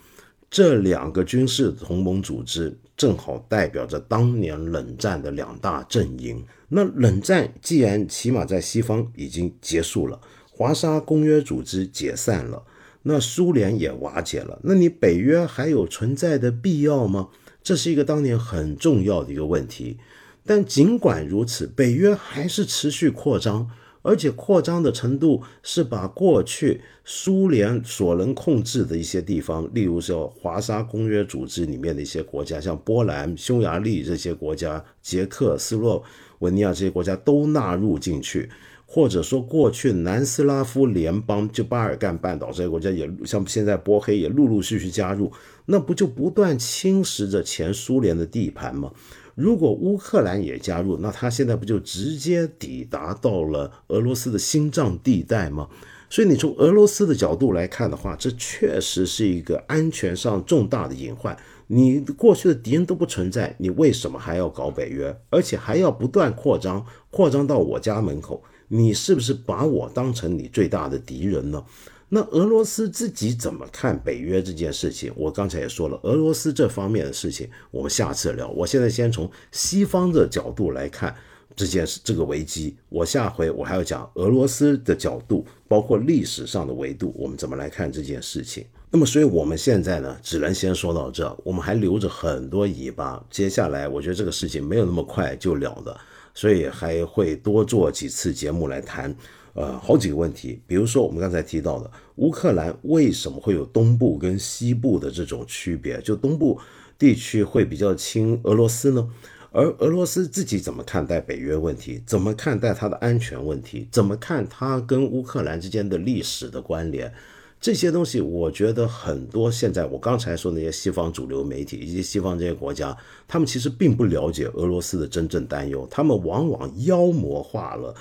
这两个军事同盟组织正好代表着当年冷战的两大阵营。那冷战既然起码在西方已经结束了，华沙公约组织解散了，那苏联也瓦解了，那你北约还有存在的必要吗？这是一个当年很重要的一个问题。但尽管如此，北约还是持续扩张。而且扩张的程度是把过去苏联所能控制的一些地方，例如说华沙公约组织里面的一些国家，像波兰、匈牙利这些国家、捷克斯洛文尼亚这些国家都纳入进去，或者说过去南斯拉夫联邦，就巴尔干半岛这些国家也像现在波黑也陆陆续续加入，那不就不断侵蚀着前苏联的地盘吗？如果乌克兰也加入，那他现在不就直接抵达到了俄罗斯的心脏地带吗？所以你从俄罗斯的角度来看的话，这确实是一个安全上重大的隐患。你过去的敌人都不存在，你为什么还要搞北约，而且还要不断扩张，扩张到我家门口？你是不是把我当成你最大的敌人呢？那俄罗斯自己怎么看北约这件事情？我刚才也说了，俄罗斯这方面的事情，我们下次聊。我现在先从西方的角度来看这件事，这个危机。我下回我还要讲俄罗斯的角度，包括历史上的维度，我们怎么来看这件事情。那么，所以我们现在呢，只能先说到这，我们还留着很多尾巴。接下来，我觉得这个事情没有那么快就了的，所以还会多做几次节目来谈。呃，好几个问题，比如说我们刚才提到的乌克兰为什么会有东部跟西部的这种区别？就东部地区会比较亲俄罗斯呢？而俄罗斯自己怎么看待北约问题？怎么看待它的安全问题？怎么看它跟乌克兰之间的历史的关联？这些东西，我觉得很多现在我刚才说那些西方主流媒体以及西方这些国家，他们其实并不了解俄罗斯的真正担忧，他们往往妖魔化了。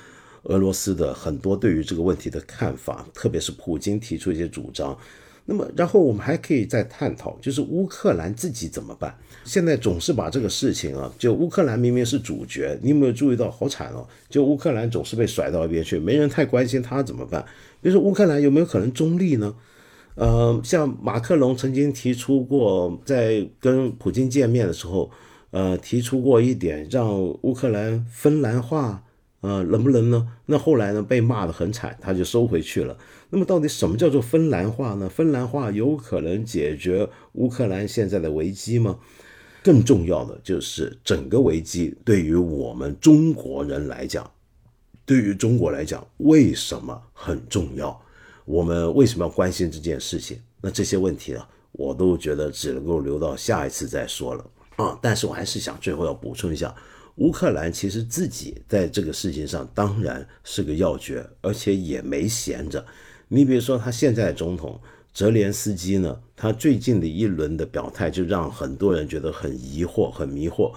俄罗斯的很多对于这个问题的看法，特别是普京提出一些主张，那么然后我们还可以再探讨，就是乌克兰自己怎么办？现在总是把这个事情啊，就乌克兰明明是主角，你有没有注意到？好惨哦！就乌克兰总是被甩到一边去，没人太关心他怎么办。比如说乌克兰有没有可能中立呢？呃，像马克龙曾经提出过，在跟普京见面的时候，呃，提出过一点，让乌克兰芬兰化。呃，能不能呢？那后来呢？被骂得很惨，他就收回去了。那么，到底什么叫做芬兰化呢？芬兰化有可能解决乌克兰现在的危机吗？更重要的就是整个危机对于我们中国人来讲，对于中国来讲，为什么很重要？我们为什么要关心这件事情？那这些问题呢，我都觉得只能够留到下一次再说了啊。但是我还是想最后要补充一下。乌克兰其实自己在这个事情上当然是个要诀，而且也没闲着。你比如说，他现在总统泽连斯基呢，他最近的一轮的表态就让很多人觉得很疑惑、很迷惑。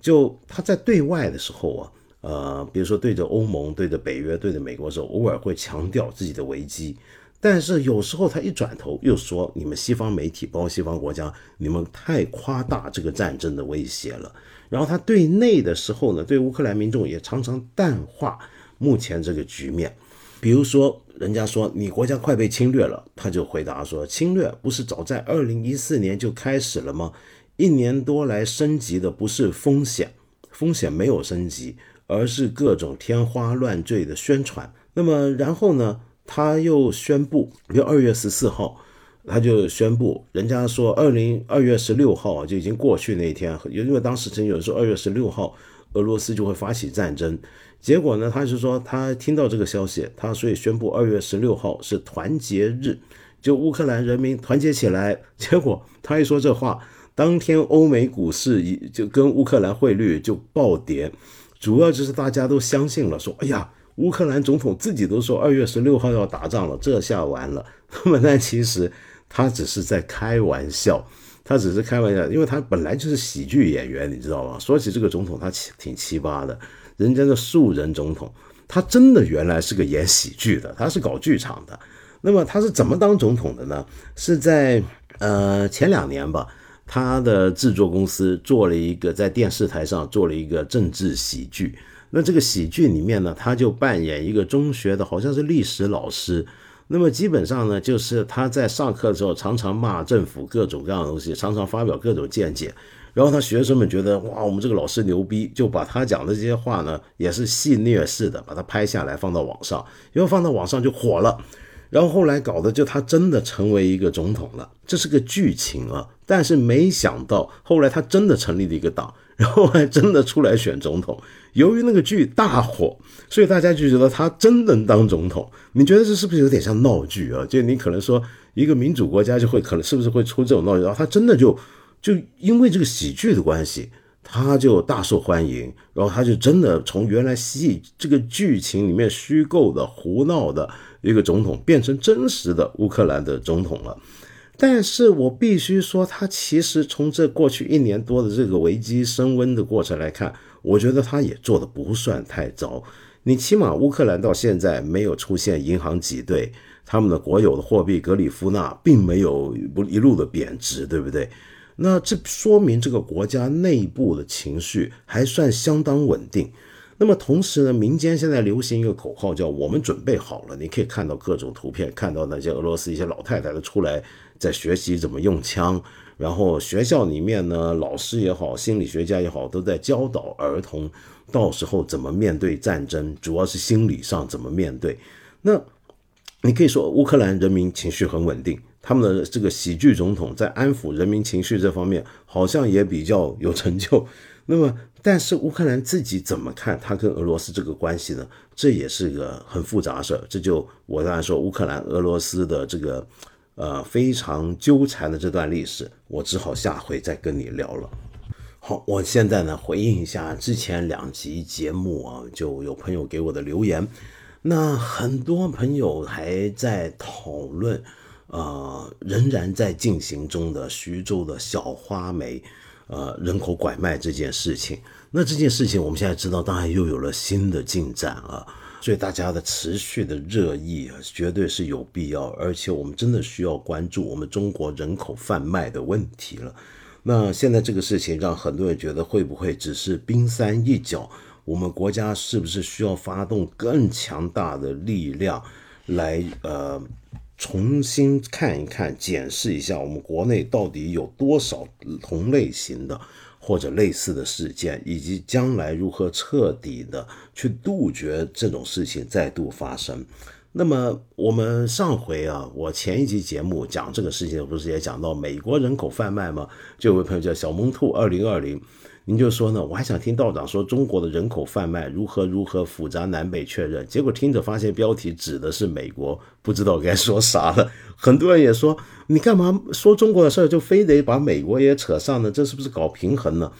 就他在对外的时候啊，呃，比如说对着欧盟、对着北约、对着美国的时候，偶尔会强调自己的危机，但是有时候他一转头又说：“你们西方媒体，包括西方国家，你们太夸大这个战争的威胁了。”然后他对内的时候呢，对乌克兰民众也常常淡化目前这个局面。比如说，人家说你国家快被侵略了，他就回答说：侵略不是早在二零一四年就开始了吗？一年多来升级的不是风险，风险没有升级，而是各种天花乱坠的宣传。那么然后呢，他又宣布，比如二月十四号。他就宣布，人家说二零二月十六号就已经过去那一天，因为当时曾有人说二月十六号俄罗斯就会发起战争，结果呢，他是说他听到这个消息，他所以宣布二月十六号是团结日，就乌克兰人民团结起来。结果他一说这话，当天欧美股市一就跟乌克兰汇率就暴跌，主要就是大家都相信了，说哎呀，乌克兰总统自己都说二月十六号要打仗了，这下完了。那么但其实。他只是在开玩笑，他只是开玩笑，因为他本来就是喜剧演员，你知道吗？说起这个总统，他挺奇葩的，人家的素人总统，他真的原来是个演喜剧的，他是搞剧场的。那么他是怎么当总统的呢？是在呃前两年吧，他的制作公司做了一个在电视台上做了一个政治喜剧。那这个喜剧里面呢，他就扮演一个中学的，好像是历史老师。那么基本上呢，就是他在上课的时候常常骂政府各种各样的东西，常常发表各种见解。然后他学生们觉得哇，我们这个老师牛逼，就把他讲的这些话呢，也是戏谑式的，把它拍下来放到网上，因为放到网上就火了。然后后来搞的就他真的成为一个总统了，这是个剧情啊。但是没想到后来他真的成立了一个党。然后还真的出来选总统，由于那个剧大火，所以大家就觉得他真能当总统。你觉得这是不是有点像闹剧啊？就你可能说一个民主国家就会可能是不是会出这种闹剧？然后他真的就就因为这个喜剧的关系，他就大受欢迎，然后他就真的从原来戏这个剧情里面虚构的胡闹的一个总统，变成真实的乌克兰的总统了。但是我必须说，他其实从这过去一年多的这个危机升温的过程来看，我觉得他也做的不算太糟。你起码乌克兰到现在没有出现银行挤兑，他们的国有的货币格里夫纳并没有不一路的贬值，对不对？那这说明这个国家内部的情绪还算相当稳定。那么同时呢，民间现在流行一个口号叫“我们准备好了”，你可以看到各种图片，看到那些俄罗斯一些老太太都出来在学习怎么用枪，然后学校里面呢，老师也好，心理学家也好，都在教导儿童到时候怎么面对战争，主要是心理上怎么面对。那你可以说乌克兰人民情绪很稳定，他们的这个喜剧总统在安抚人民情绪这方面好像也比较有成就。那么，但是乌克兰自己怎么看他跟俄罗斯这个关系呢？这也是个很复杂的事儿。这就我刚才说乌克兰俄罗斯的这个呃非常纠缠的这段历史，我只好下回再跟你聊了。好，我现在呢回应一下之前两集节目啊，就有朋友给我的留言，那很多朋友还在讨论，呃，仍然在进行中的徐州的小花梅。呃，人口拐卖这件事情，那这件事情我们现在知道，当然又有了新的进展啊，所以大家的持续的热议啊，绝对是有必要，而且我们真的需要关注我们中国人口贩卖的问题了。那现在这个事情让很多人觉得，会不会只是冰山一角？我们国家是不是需要发动更强大的力量来呃？重新看一看，检视一下我们国内到底有多少同类型的或者类似的事件，以及将来如何彻底的去杜绝这种事情再度发生。那么我们上回啊，我前一集节目讲这个事情，不是也讲到美国人口贩卖吗？就有位朋友叫小萌兔二零二零。您就说呢？我还想听道长说中国的人口贩卖如何如何复杂南北确认，结果听着发现标题指的是美国，不知道该说啥了。很多人也说，你干嘛说中国的事儿就非得把美国也扯上呢？这是不是搞平衡呢？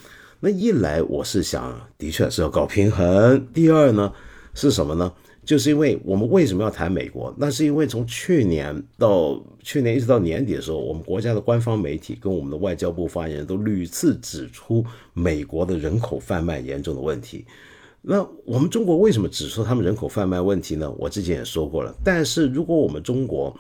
那一来我是想，的确是要搞平衡；第二呢，是什么呢？就是因为我们为什么要谈美国？那是因为从去年到去年一直到年底的时候，我们国家的官方媒体跟我们的外交部发言人都屡次指出美国的人口贩卖严重的问题。那我们中国为什么指出他们人口贩卖问题呢？我之前也说过了。但是如果我们中国，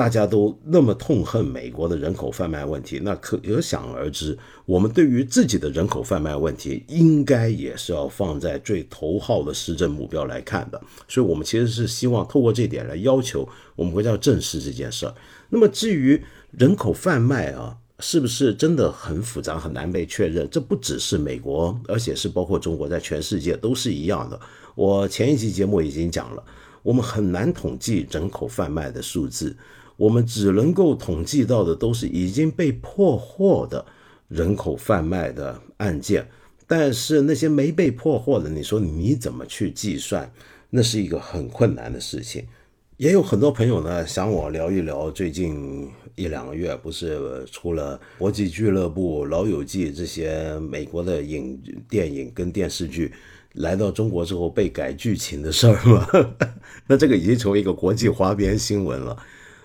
大家都那么痛恨美国的人口贩卖问题，那可可想而知，我们对于自己的人口贩卖问题，应该也是要放在最头号的施政目标来看的。所以，我们其实是希望透过这点来要求我们国家正视这件事儿。那么，至于人口贩卖啊，是不是真的很复杂、很难被确认？这不只是美国，而且是包括中国，在全世界都是一样的。我前一期节目已经讲了，我们很难统计人口贩卖的数字。我们只能够统计到的都是已经被破获的人口贩卖的案件，但是那些没被破获的，你说你怎么去计算？那是一个很困难的事情。也有很多朋友呢想我聊一聊最近一两个月不是出了《国际俱乐部》《老友记》这些美国的影电影跟电视剧来到中国之后被改剧情的事儿吗？那这个已经成为一个国际花边新闻了。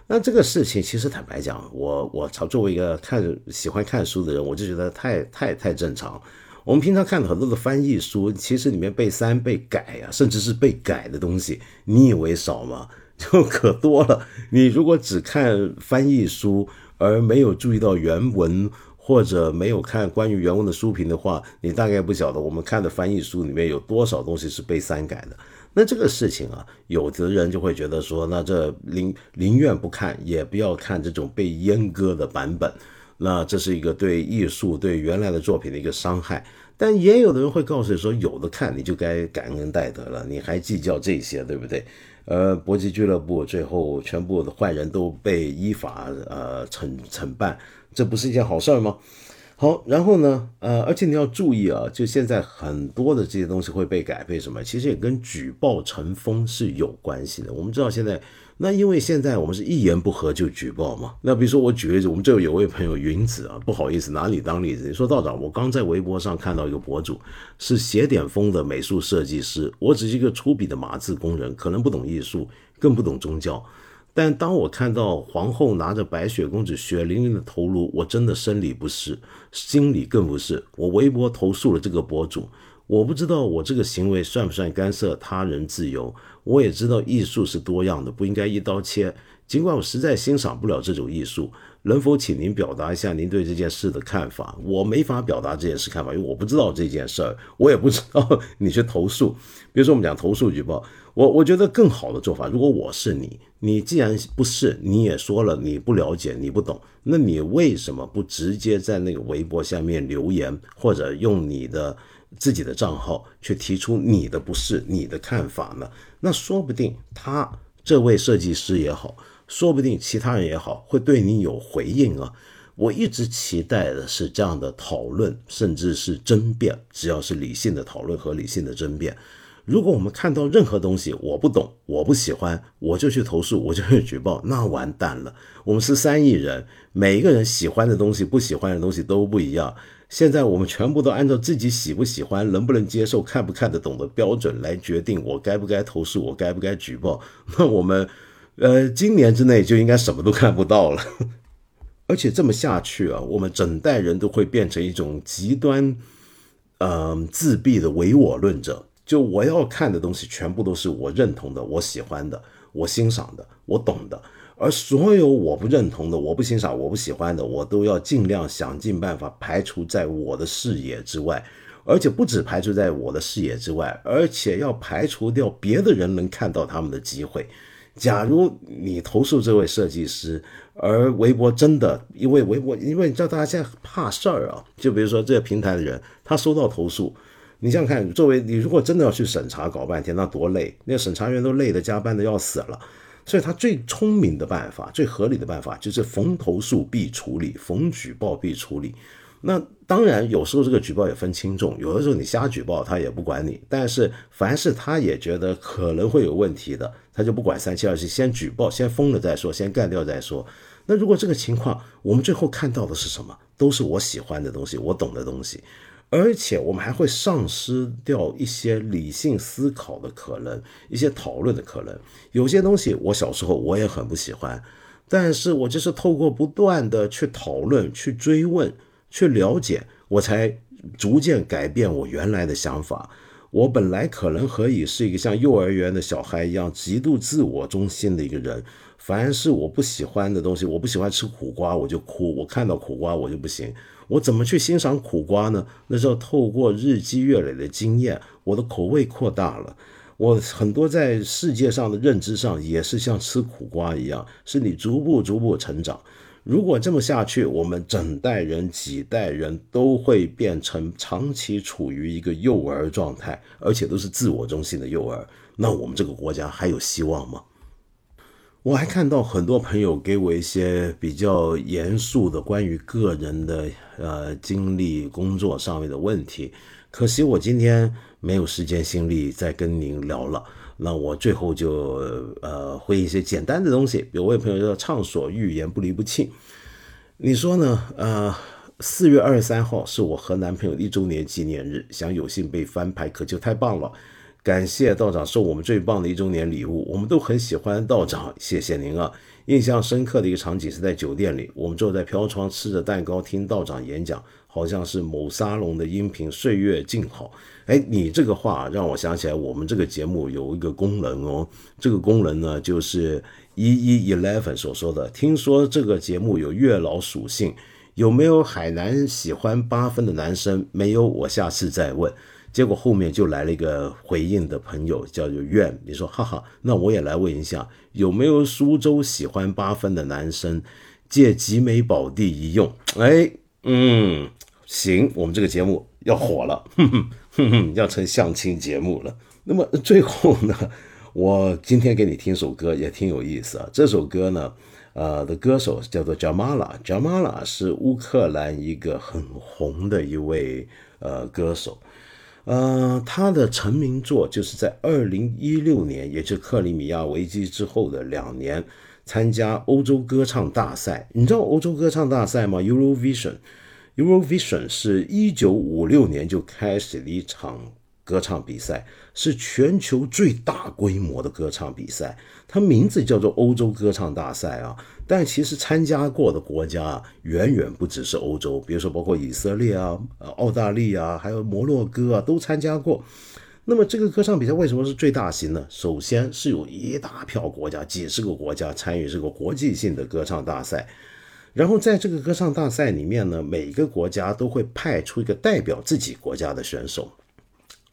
那这个事情其实坦白讲，我我操，作为一个看喜欢看书的人，我就觉得太太太正常。我们平常看很多的翻译书，其实里面被删被改呀，甚至是被改的东西，你以为少吗？就可多了。你如果只看翻译书而没有注意到原文，或者没有看关于原文的书评的话，你大概不晓得我们看的翻译书里面有多少东西是被删改的。那这个事情啊，有的人就会觉得说，那这宁宁愿不看，也不要看这种被阉割的版本，那这是一个对艺术、对原来的作品的一个伤害。但也有的人会告诉你说，有的看你就该感恩戴德了，你还计较这些，对不对？呃，搏击俱乐部最后全部的坏人都被依法呃惩惩办，这不是一件好事儿吗？好，然后呢？呃，而且你要注意啊，就现在很多的这些东西会被改配什么？其实也跟举报成风是有关系的。我们知道现在，那因为现在我们是一言不合就举报嘛。那比如说我举例子，我们这有位朋友云子啊，不好意思拿你当例子。你说道长，我刚在微博上看到一个博主是写点风的美术设计师，我只是一个粗鄙的码字工人，可能不懂艺术，更不懂宗教。但当我看到皇后拿着白雪公主血淋淋的头颅，我真的生理不适，心里更不适。我微博投诉了这个博主，我不知道我这个行为算不算干涉他人自由。我也知道艺术是多样的，不应该一刀切。尽管我实在欣赏不了这种艺术，能否请您表达一下您对这件事的看法？我没法表达这件事看法，因为我不知道这件事儿，我也不知道 你去投诉。比如说我们讲投诉举报，我我觉得更好的做法，如果我是你，你既然不是，你也说了你不了解，你不懂，那你为什么不直接在那个微博下面留言，或者用你的自己的账号去提出你的不是、你的看法呢？那说不定他这位设计师也好。说不定其他人也好，会对你有回应啊！我一直期待的是这样的讨论，甚至是争辩，只要是理性的讨论和理性的争辩。如果我们看到任何东西我不懂、我不喜欢，我就去投诉，我就去举报，那完蛋了。我们是三亿人，每一个人喜欢的东西、不喜欢的东西都不一样。现在我们全部都按照自己喜不喜欢、能不能接受、看不看得懂的标准来决定我该不该投诉、我该不该举报。那我们。呃，今年之内就应该什么都看不到了，而且这么下去啊，我们整代人都会变成一种极端，嗯，自闭的唯我论者。就我要看的东西，全部都是我认同的、我喜欢的、我欣赏的、我懂的，而所有我不认同的、我不欣赏、我不喜欢的，我都要尽量想尽办法排除在我的视野之外，而且不止排除在我的视野之外，而且要排除掉别的人能看到他们的机会。假如你投诉这位设计师，而微博真的因为微博，因为你知道大家现在怕事儿啊，就比如说这个平台的人，他收到投诉，你想想看，作为你如果真的要去审查，搞半天那多累，那审查员都累得加班的要死了，所以他最聪明的办法，最合理的办法就是逢投诉必处理，逢举报必处理。那当然，有时候这个举报也分轻重，有的时候你瞎举报他也不管你，但是凡是他也觉得可能会有问题的，他就不管三七二十一，先举报，先封了再说，先干掉再说。那如果这个情况，我们最后看到的是什么？都是我喜欢的东西，我懂的东西，而且我们还会丧失掉一些理性思考的可能，一些讨论的可能。有些东西我小时候我也很不喜欢，但是我就是透过不断的去讨论，去追问。去了解，我才逐渐改变我原来的想法。我本来可能可以是一个像幼儿园的小孩一样极度自我中心的一个人。凡是我不喜欢的东西，我不喜欢吃苦瓜，我就哭；我看到苦瓜，我就不行。我怎么去欣赏苦瓜呢？那时候透过日积月累的经验，我的口味扩大了。我很多在世界上的认知上也是像吃苦瓜一样，是你逐步逐步成长。如果这么下去，我们整代人、几代人都会变成长期处于一个幼儿状态，而且都是自我中心的幼儿。那我们这个国家还有希望吗？我还看到很多朋友给我一些比较严肃的关于个人的呃经历、工作上面的问题，可惜我今天没有时间心力再跟您聊了。那我最后就呃回一些简单的东西，有位朋友叫畅所欲言不离不弃，你说呢？呃，四月二十三号是我和男朋友一周年纪念日，想有幸被翻牌，可就太棒了！感谢道长送我们最棒的一周年礼物，我们都很喜欢道长，谢谢您啊！印象深刻的一个场景是在酒店里，我们坐在飘窗吃着蛋糕听道长演讲。好像是某沙龙的音频，岁月静好。哎，你这个话让我想起来，我们这个节目有一个功能哦。这个功能呢，就是一一 eleven 所说的。听说这个节目有月老属性，有没有海南喜欢八分的男生？没有，我下次再问。结果后面就来了一个回应的朋友，叫做愿。你说，哈哈，那我也来问一下，有没有苏州喜欢八分的男生？借集美宝地一用。哎，嗯。行，我们这个节目要火了，哼哼哼哼，要成相亲节目了。那么最后呢，我今天给你听首歌也挺有意思啊。这首歌呢，呃，的歌手叫做 Jamala，Jamala 是乌克兰一个很红的一位呃歌手。呃，他的成名作就是在二零一六年，也就是克里米亚危机之后的两年，参加欧洲歌唱大赛。你知道欧洲歌唱大赛吗？Eurovision。Eurovision 是一九五六年就开始的一场歌唱比赛，是全球最大规模的歌唱比赛。它名字叫做欧洲歌唱大赛啊，但其实参加过的国家远远不只是欧洲，比如说包括以色列啊、呃澳大利亚，还有摩洛哥啊，都参加过。那么这个歌唱比赛为什么是最大型呢？首先是有一大票国家，几十个国家参与这个国际性的歌唱大赛，然后在这个歌唱大赛里面呢，每个国家都会派出一个代表自己国家的选手，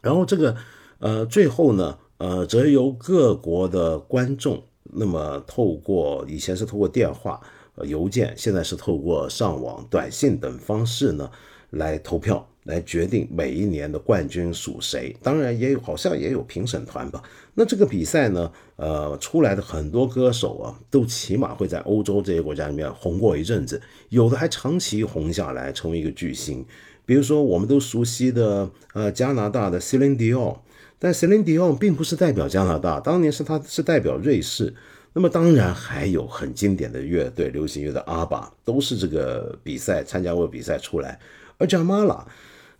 然后这个呃最后呢，呃则由各国的观众，那么透过以前是透过电话、邮件，现在是透过上网、短信等方式呢来投票。来决定每一年的冠军属谁，当然也有，好像也有评审团吧。那这个比赛呢，呃，出来的很多歌手啊，都起码会在欧洲这些国家里面红过一阵子，有的还长期红下来，成为一个巨星。比如说我们都熟悉的呃加拿大的 Celine Dion，但 Celine Dion 并不是代表加拿大，当年是他是代表瑞士。那么当然还有很经典的乐队，流行乐的阿巴都是这个比赛参加过比赛出来，而 Jamala。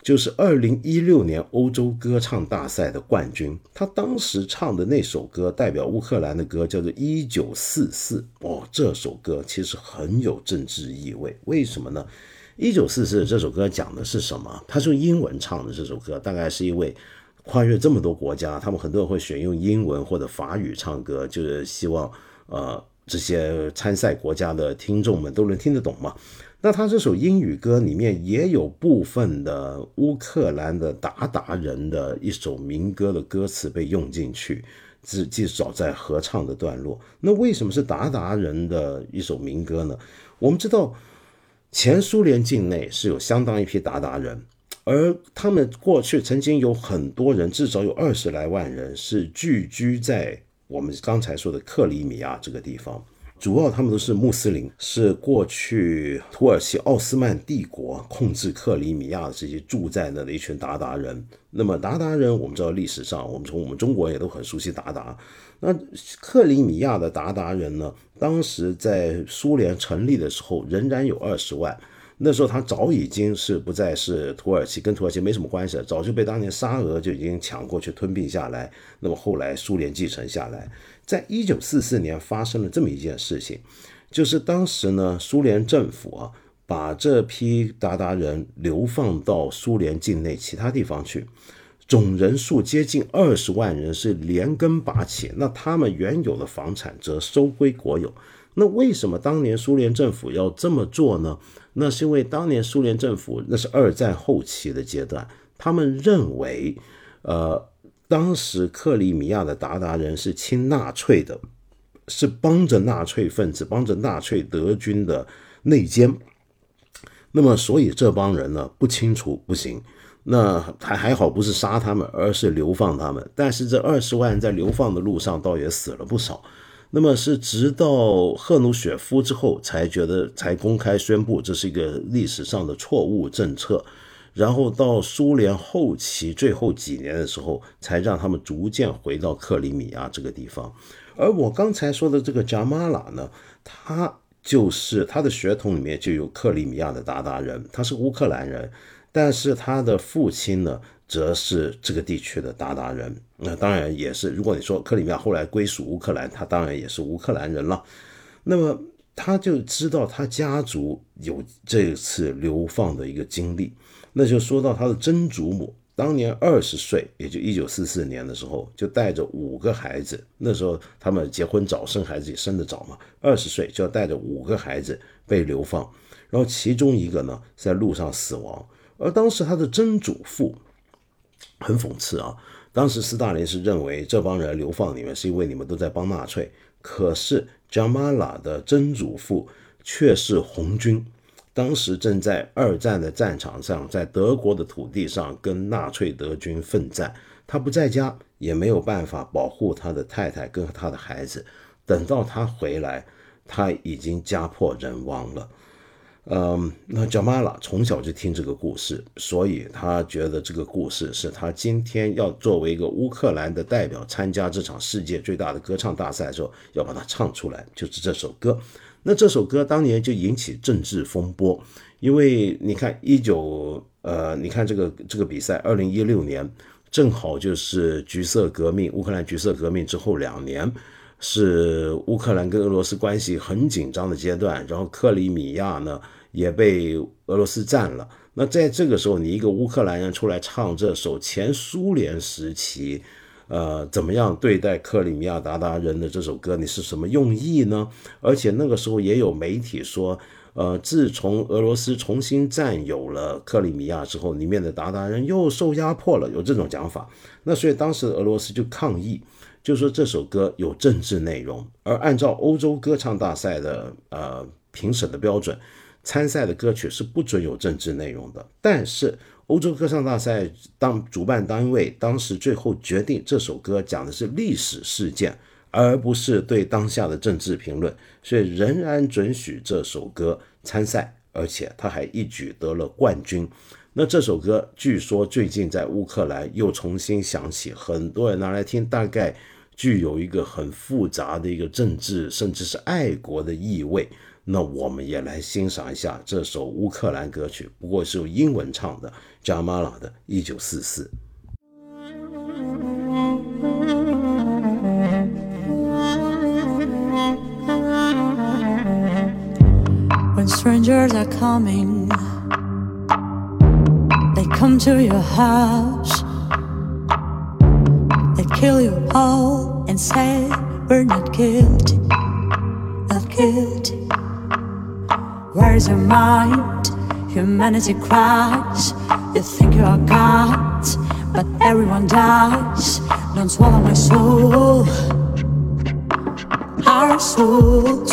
就是二零一六年欧洲歌唱大赛的冠军，他当时唱的那首歌代表乌克兰的歌叫做《一九四四》哦，这首歌其实很有政治意味。为什么呢？《一九四四》这首歌讲的是什么？他是用英文唱的这首歌，大概是因为跨越这么多国家，他们很多人会选用英文或者法语唱歌，就是希望呃这些参赛国家的听众们都能听得懂嘛。那他这首英语歌里面也有部分的乌克兰的鞑靼人的一首民歌的歌词被用进去，至至少在合唱的段落。那为什么是鞑靼人的一首民歌呢？我们知道，前苏联境内是有相当一批鞑靼人，而他们过去曾经有很多人，至少有二十来万人是聚居在我们刚才说的克里米亚这个地方。主要他们都是穆斯林，是过去土耳其奥斯曼帝国控制克里米亚的这些住在那的一群鞑靼人。那么鞑靼人，我们知道历史上，我们从我们中国也都很熟悉鞑靼。那克里米亚的鞑靼人呢，当时在苏联成立的时候，仍然有二十万。那时候他早已经是不再是土耳其，跟土耳其没什么关系了，早就被当年沙俄就已经抢过去吞并下来。那么后来苏联继承下来。在一九四四年发生了这么一件事情，就是当时呢，苏联政府啊，把这批鞑靼人流放到苏联境内其他地方去，总人数接近二十万人，是连根拔起。那他们原有的房产则收归国有。那为什么当年苏联政府要这么做呢？那是因为当年苏联政府那是二战后期的阶段，他们认为，呃。当时克里米亚的鞑靼人是亲纳粹的，是帮着纳粹分子、帮着纳粹德军的内奸。那么，所以这帮人呢不清除不行。那还还好，不是杀他们，而是流放他们。但是这二十万在流放的路上倒也死了不少。那么是直到赫鲁雪夫之后，才觉得才公开宣布这是一个历史上的错误政策。然后到苏联后期最后几年的时候，才让他们逐渐回到克里米亚这个地方。而我刚才说的这个贾马拉呢，他就是他的血统里面就有克里米亚的鞑靼人，他是乌克兰人，但是他的父亲呢，则是这个地区的鞑靼人。那当然也是，如果你说克里米亚后来归属乌克兰，他当然也是乌克兰人了。那么他就知道他家族有这次流放的一个经历。那就说到他的曾祖母，当年二十岁，也就一九四四年的时候，就带着五个孩子。那时候他们结婚早，生孩子也生得早嘛。二十岁就要带着五个孩子被流放，然后其中一个呢在路上死亡。而当时他的曾祖父很讽刺啊，当时斯大林是认为这帮人流放你们是因为你们都在帮纳粹，可是贾马拉的曾祖父却是红军。当时正在二战的战场上，在德国的土地上跟纳粹德军奋战，他不在家，也没有办法保护他的太太跟他的孩子。等到他回来，他已经家破人亡了。嗯，那叫马拉从小就听这个故事，所以他觉得这个故事是他今天要作为一个乌克兰的代表参加这场世界最大的歌唱大赛的时候，要把它唱出来，就是这首歌。那这首歌当年就引起政治风波，因为你看一九呃，你看这个这个比赛，二零一六年正好就是橘色革命，乌克兰橘色革命之后两年，是乌克兰跟俄罗斯关系很紧张的阶段，然后克里米亚呢也被俄罗斯占了，那在这个时候，你一个乌克兰人出来唱这首前苏联时期，呃，怎么样对待克里米亚鞑靼人的这首歌，你是什么用意呢？而且那个时候也有媒体说，呃，自从俄罗斯重新占有了克里米亚之后，里面的鞑靼人又受压迫了，有这种讲法。那所以当时俄罗斯就抗议，就说这首歌有政治内容，而按照欧洲歌唱大赛的呃评审的标准。参赛的歌曲是不准有政治内容的，但是欧洲歌唱大赛当主办单位当时最后决定这首歌讲的是历史事件，而不是对当下的政治评论，所以仍然准许这首歌参赛，而且他还一举得了冠军。那这首歌据说最近在乌克兰又重新响起，很多人拿来听，大概具有一个很复杂的一个政治甚至是爱国的意味。那我们也来欣赏一下这首乌克兰歌曲不过是用英文唱的 jamala 的一九四四。When strangers are coming they come to your house. Kill you all and say we're not guilty, not guilty. Where's your mind? Humanity cries. You think you are God, but everyone dies. Don't swallow my soul. Our souls.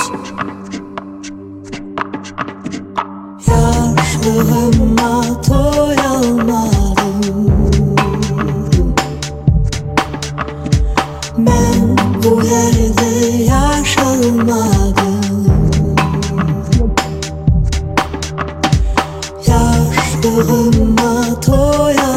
Yaşlığıma doyamam yerlerde yaşanmadım Yaşlığıma doyamadım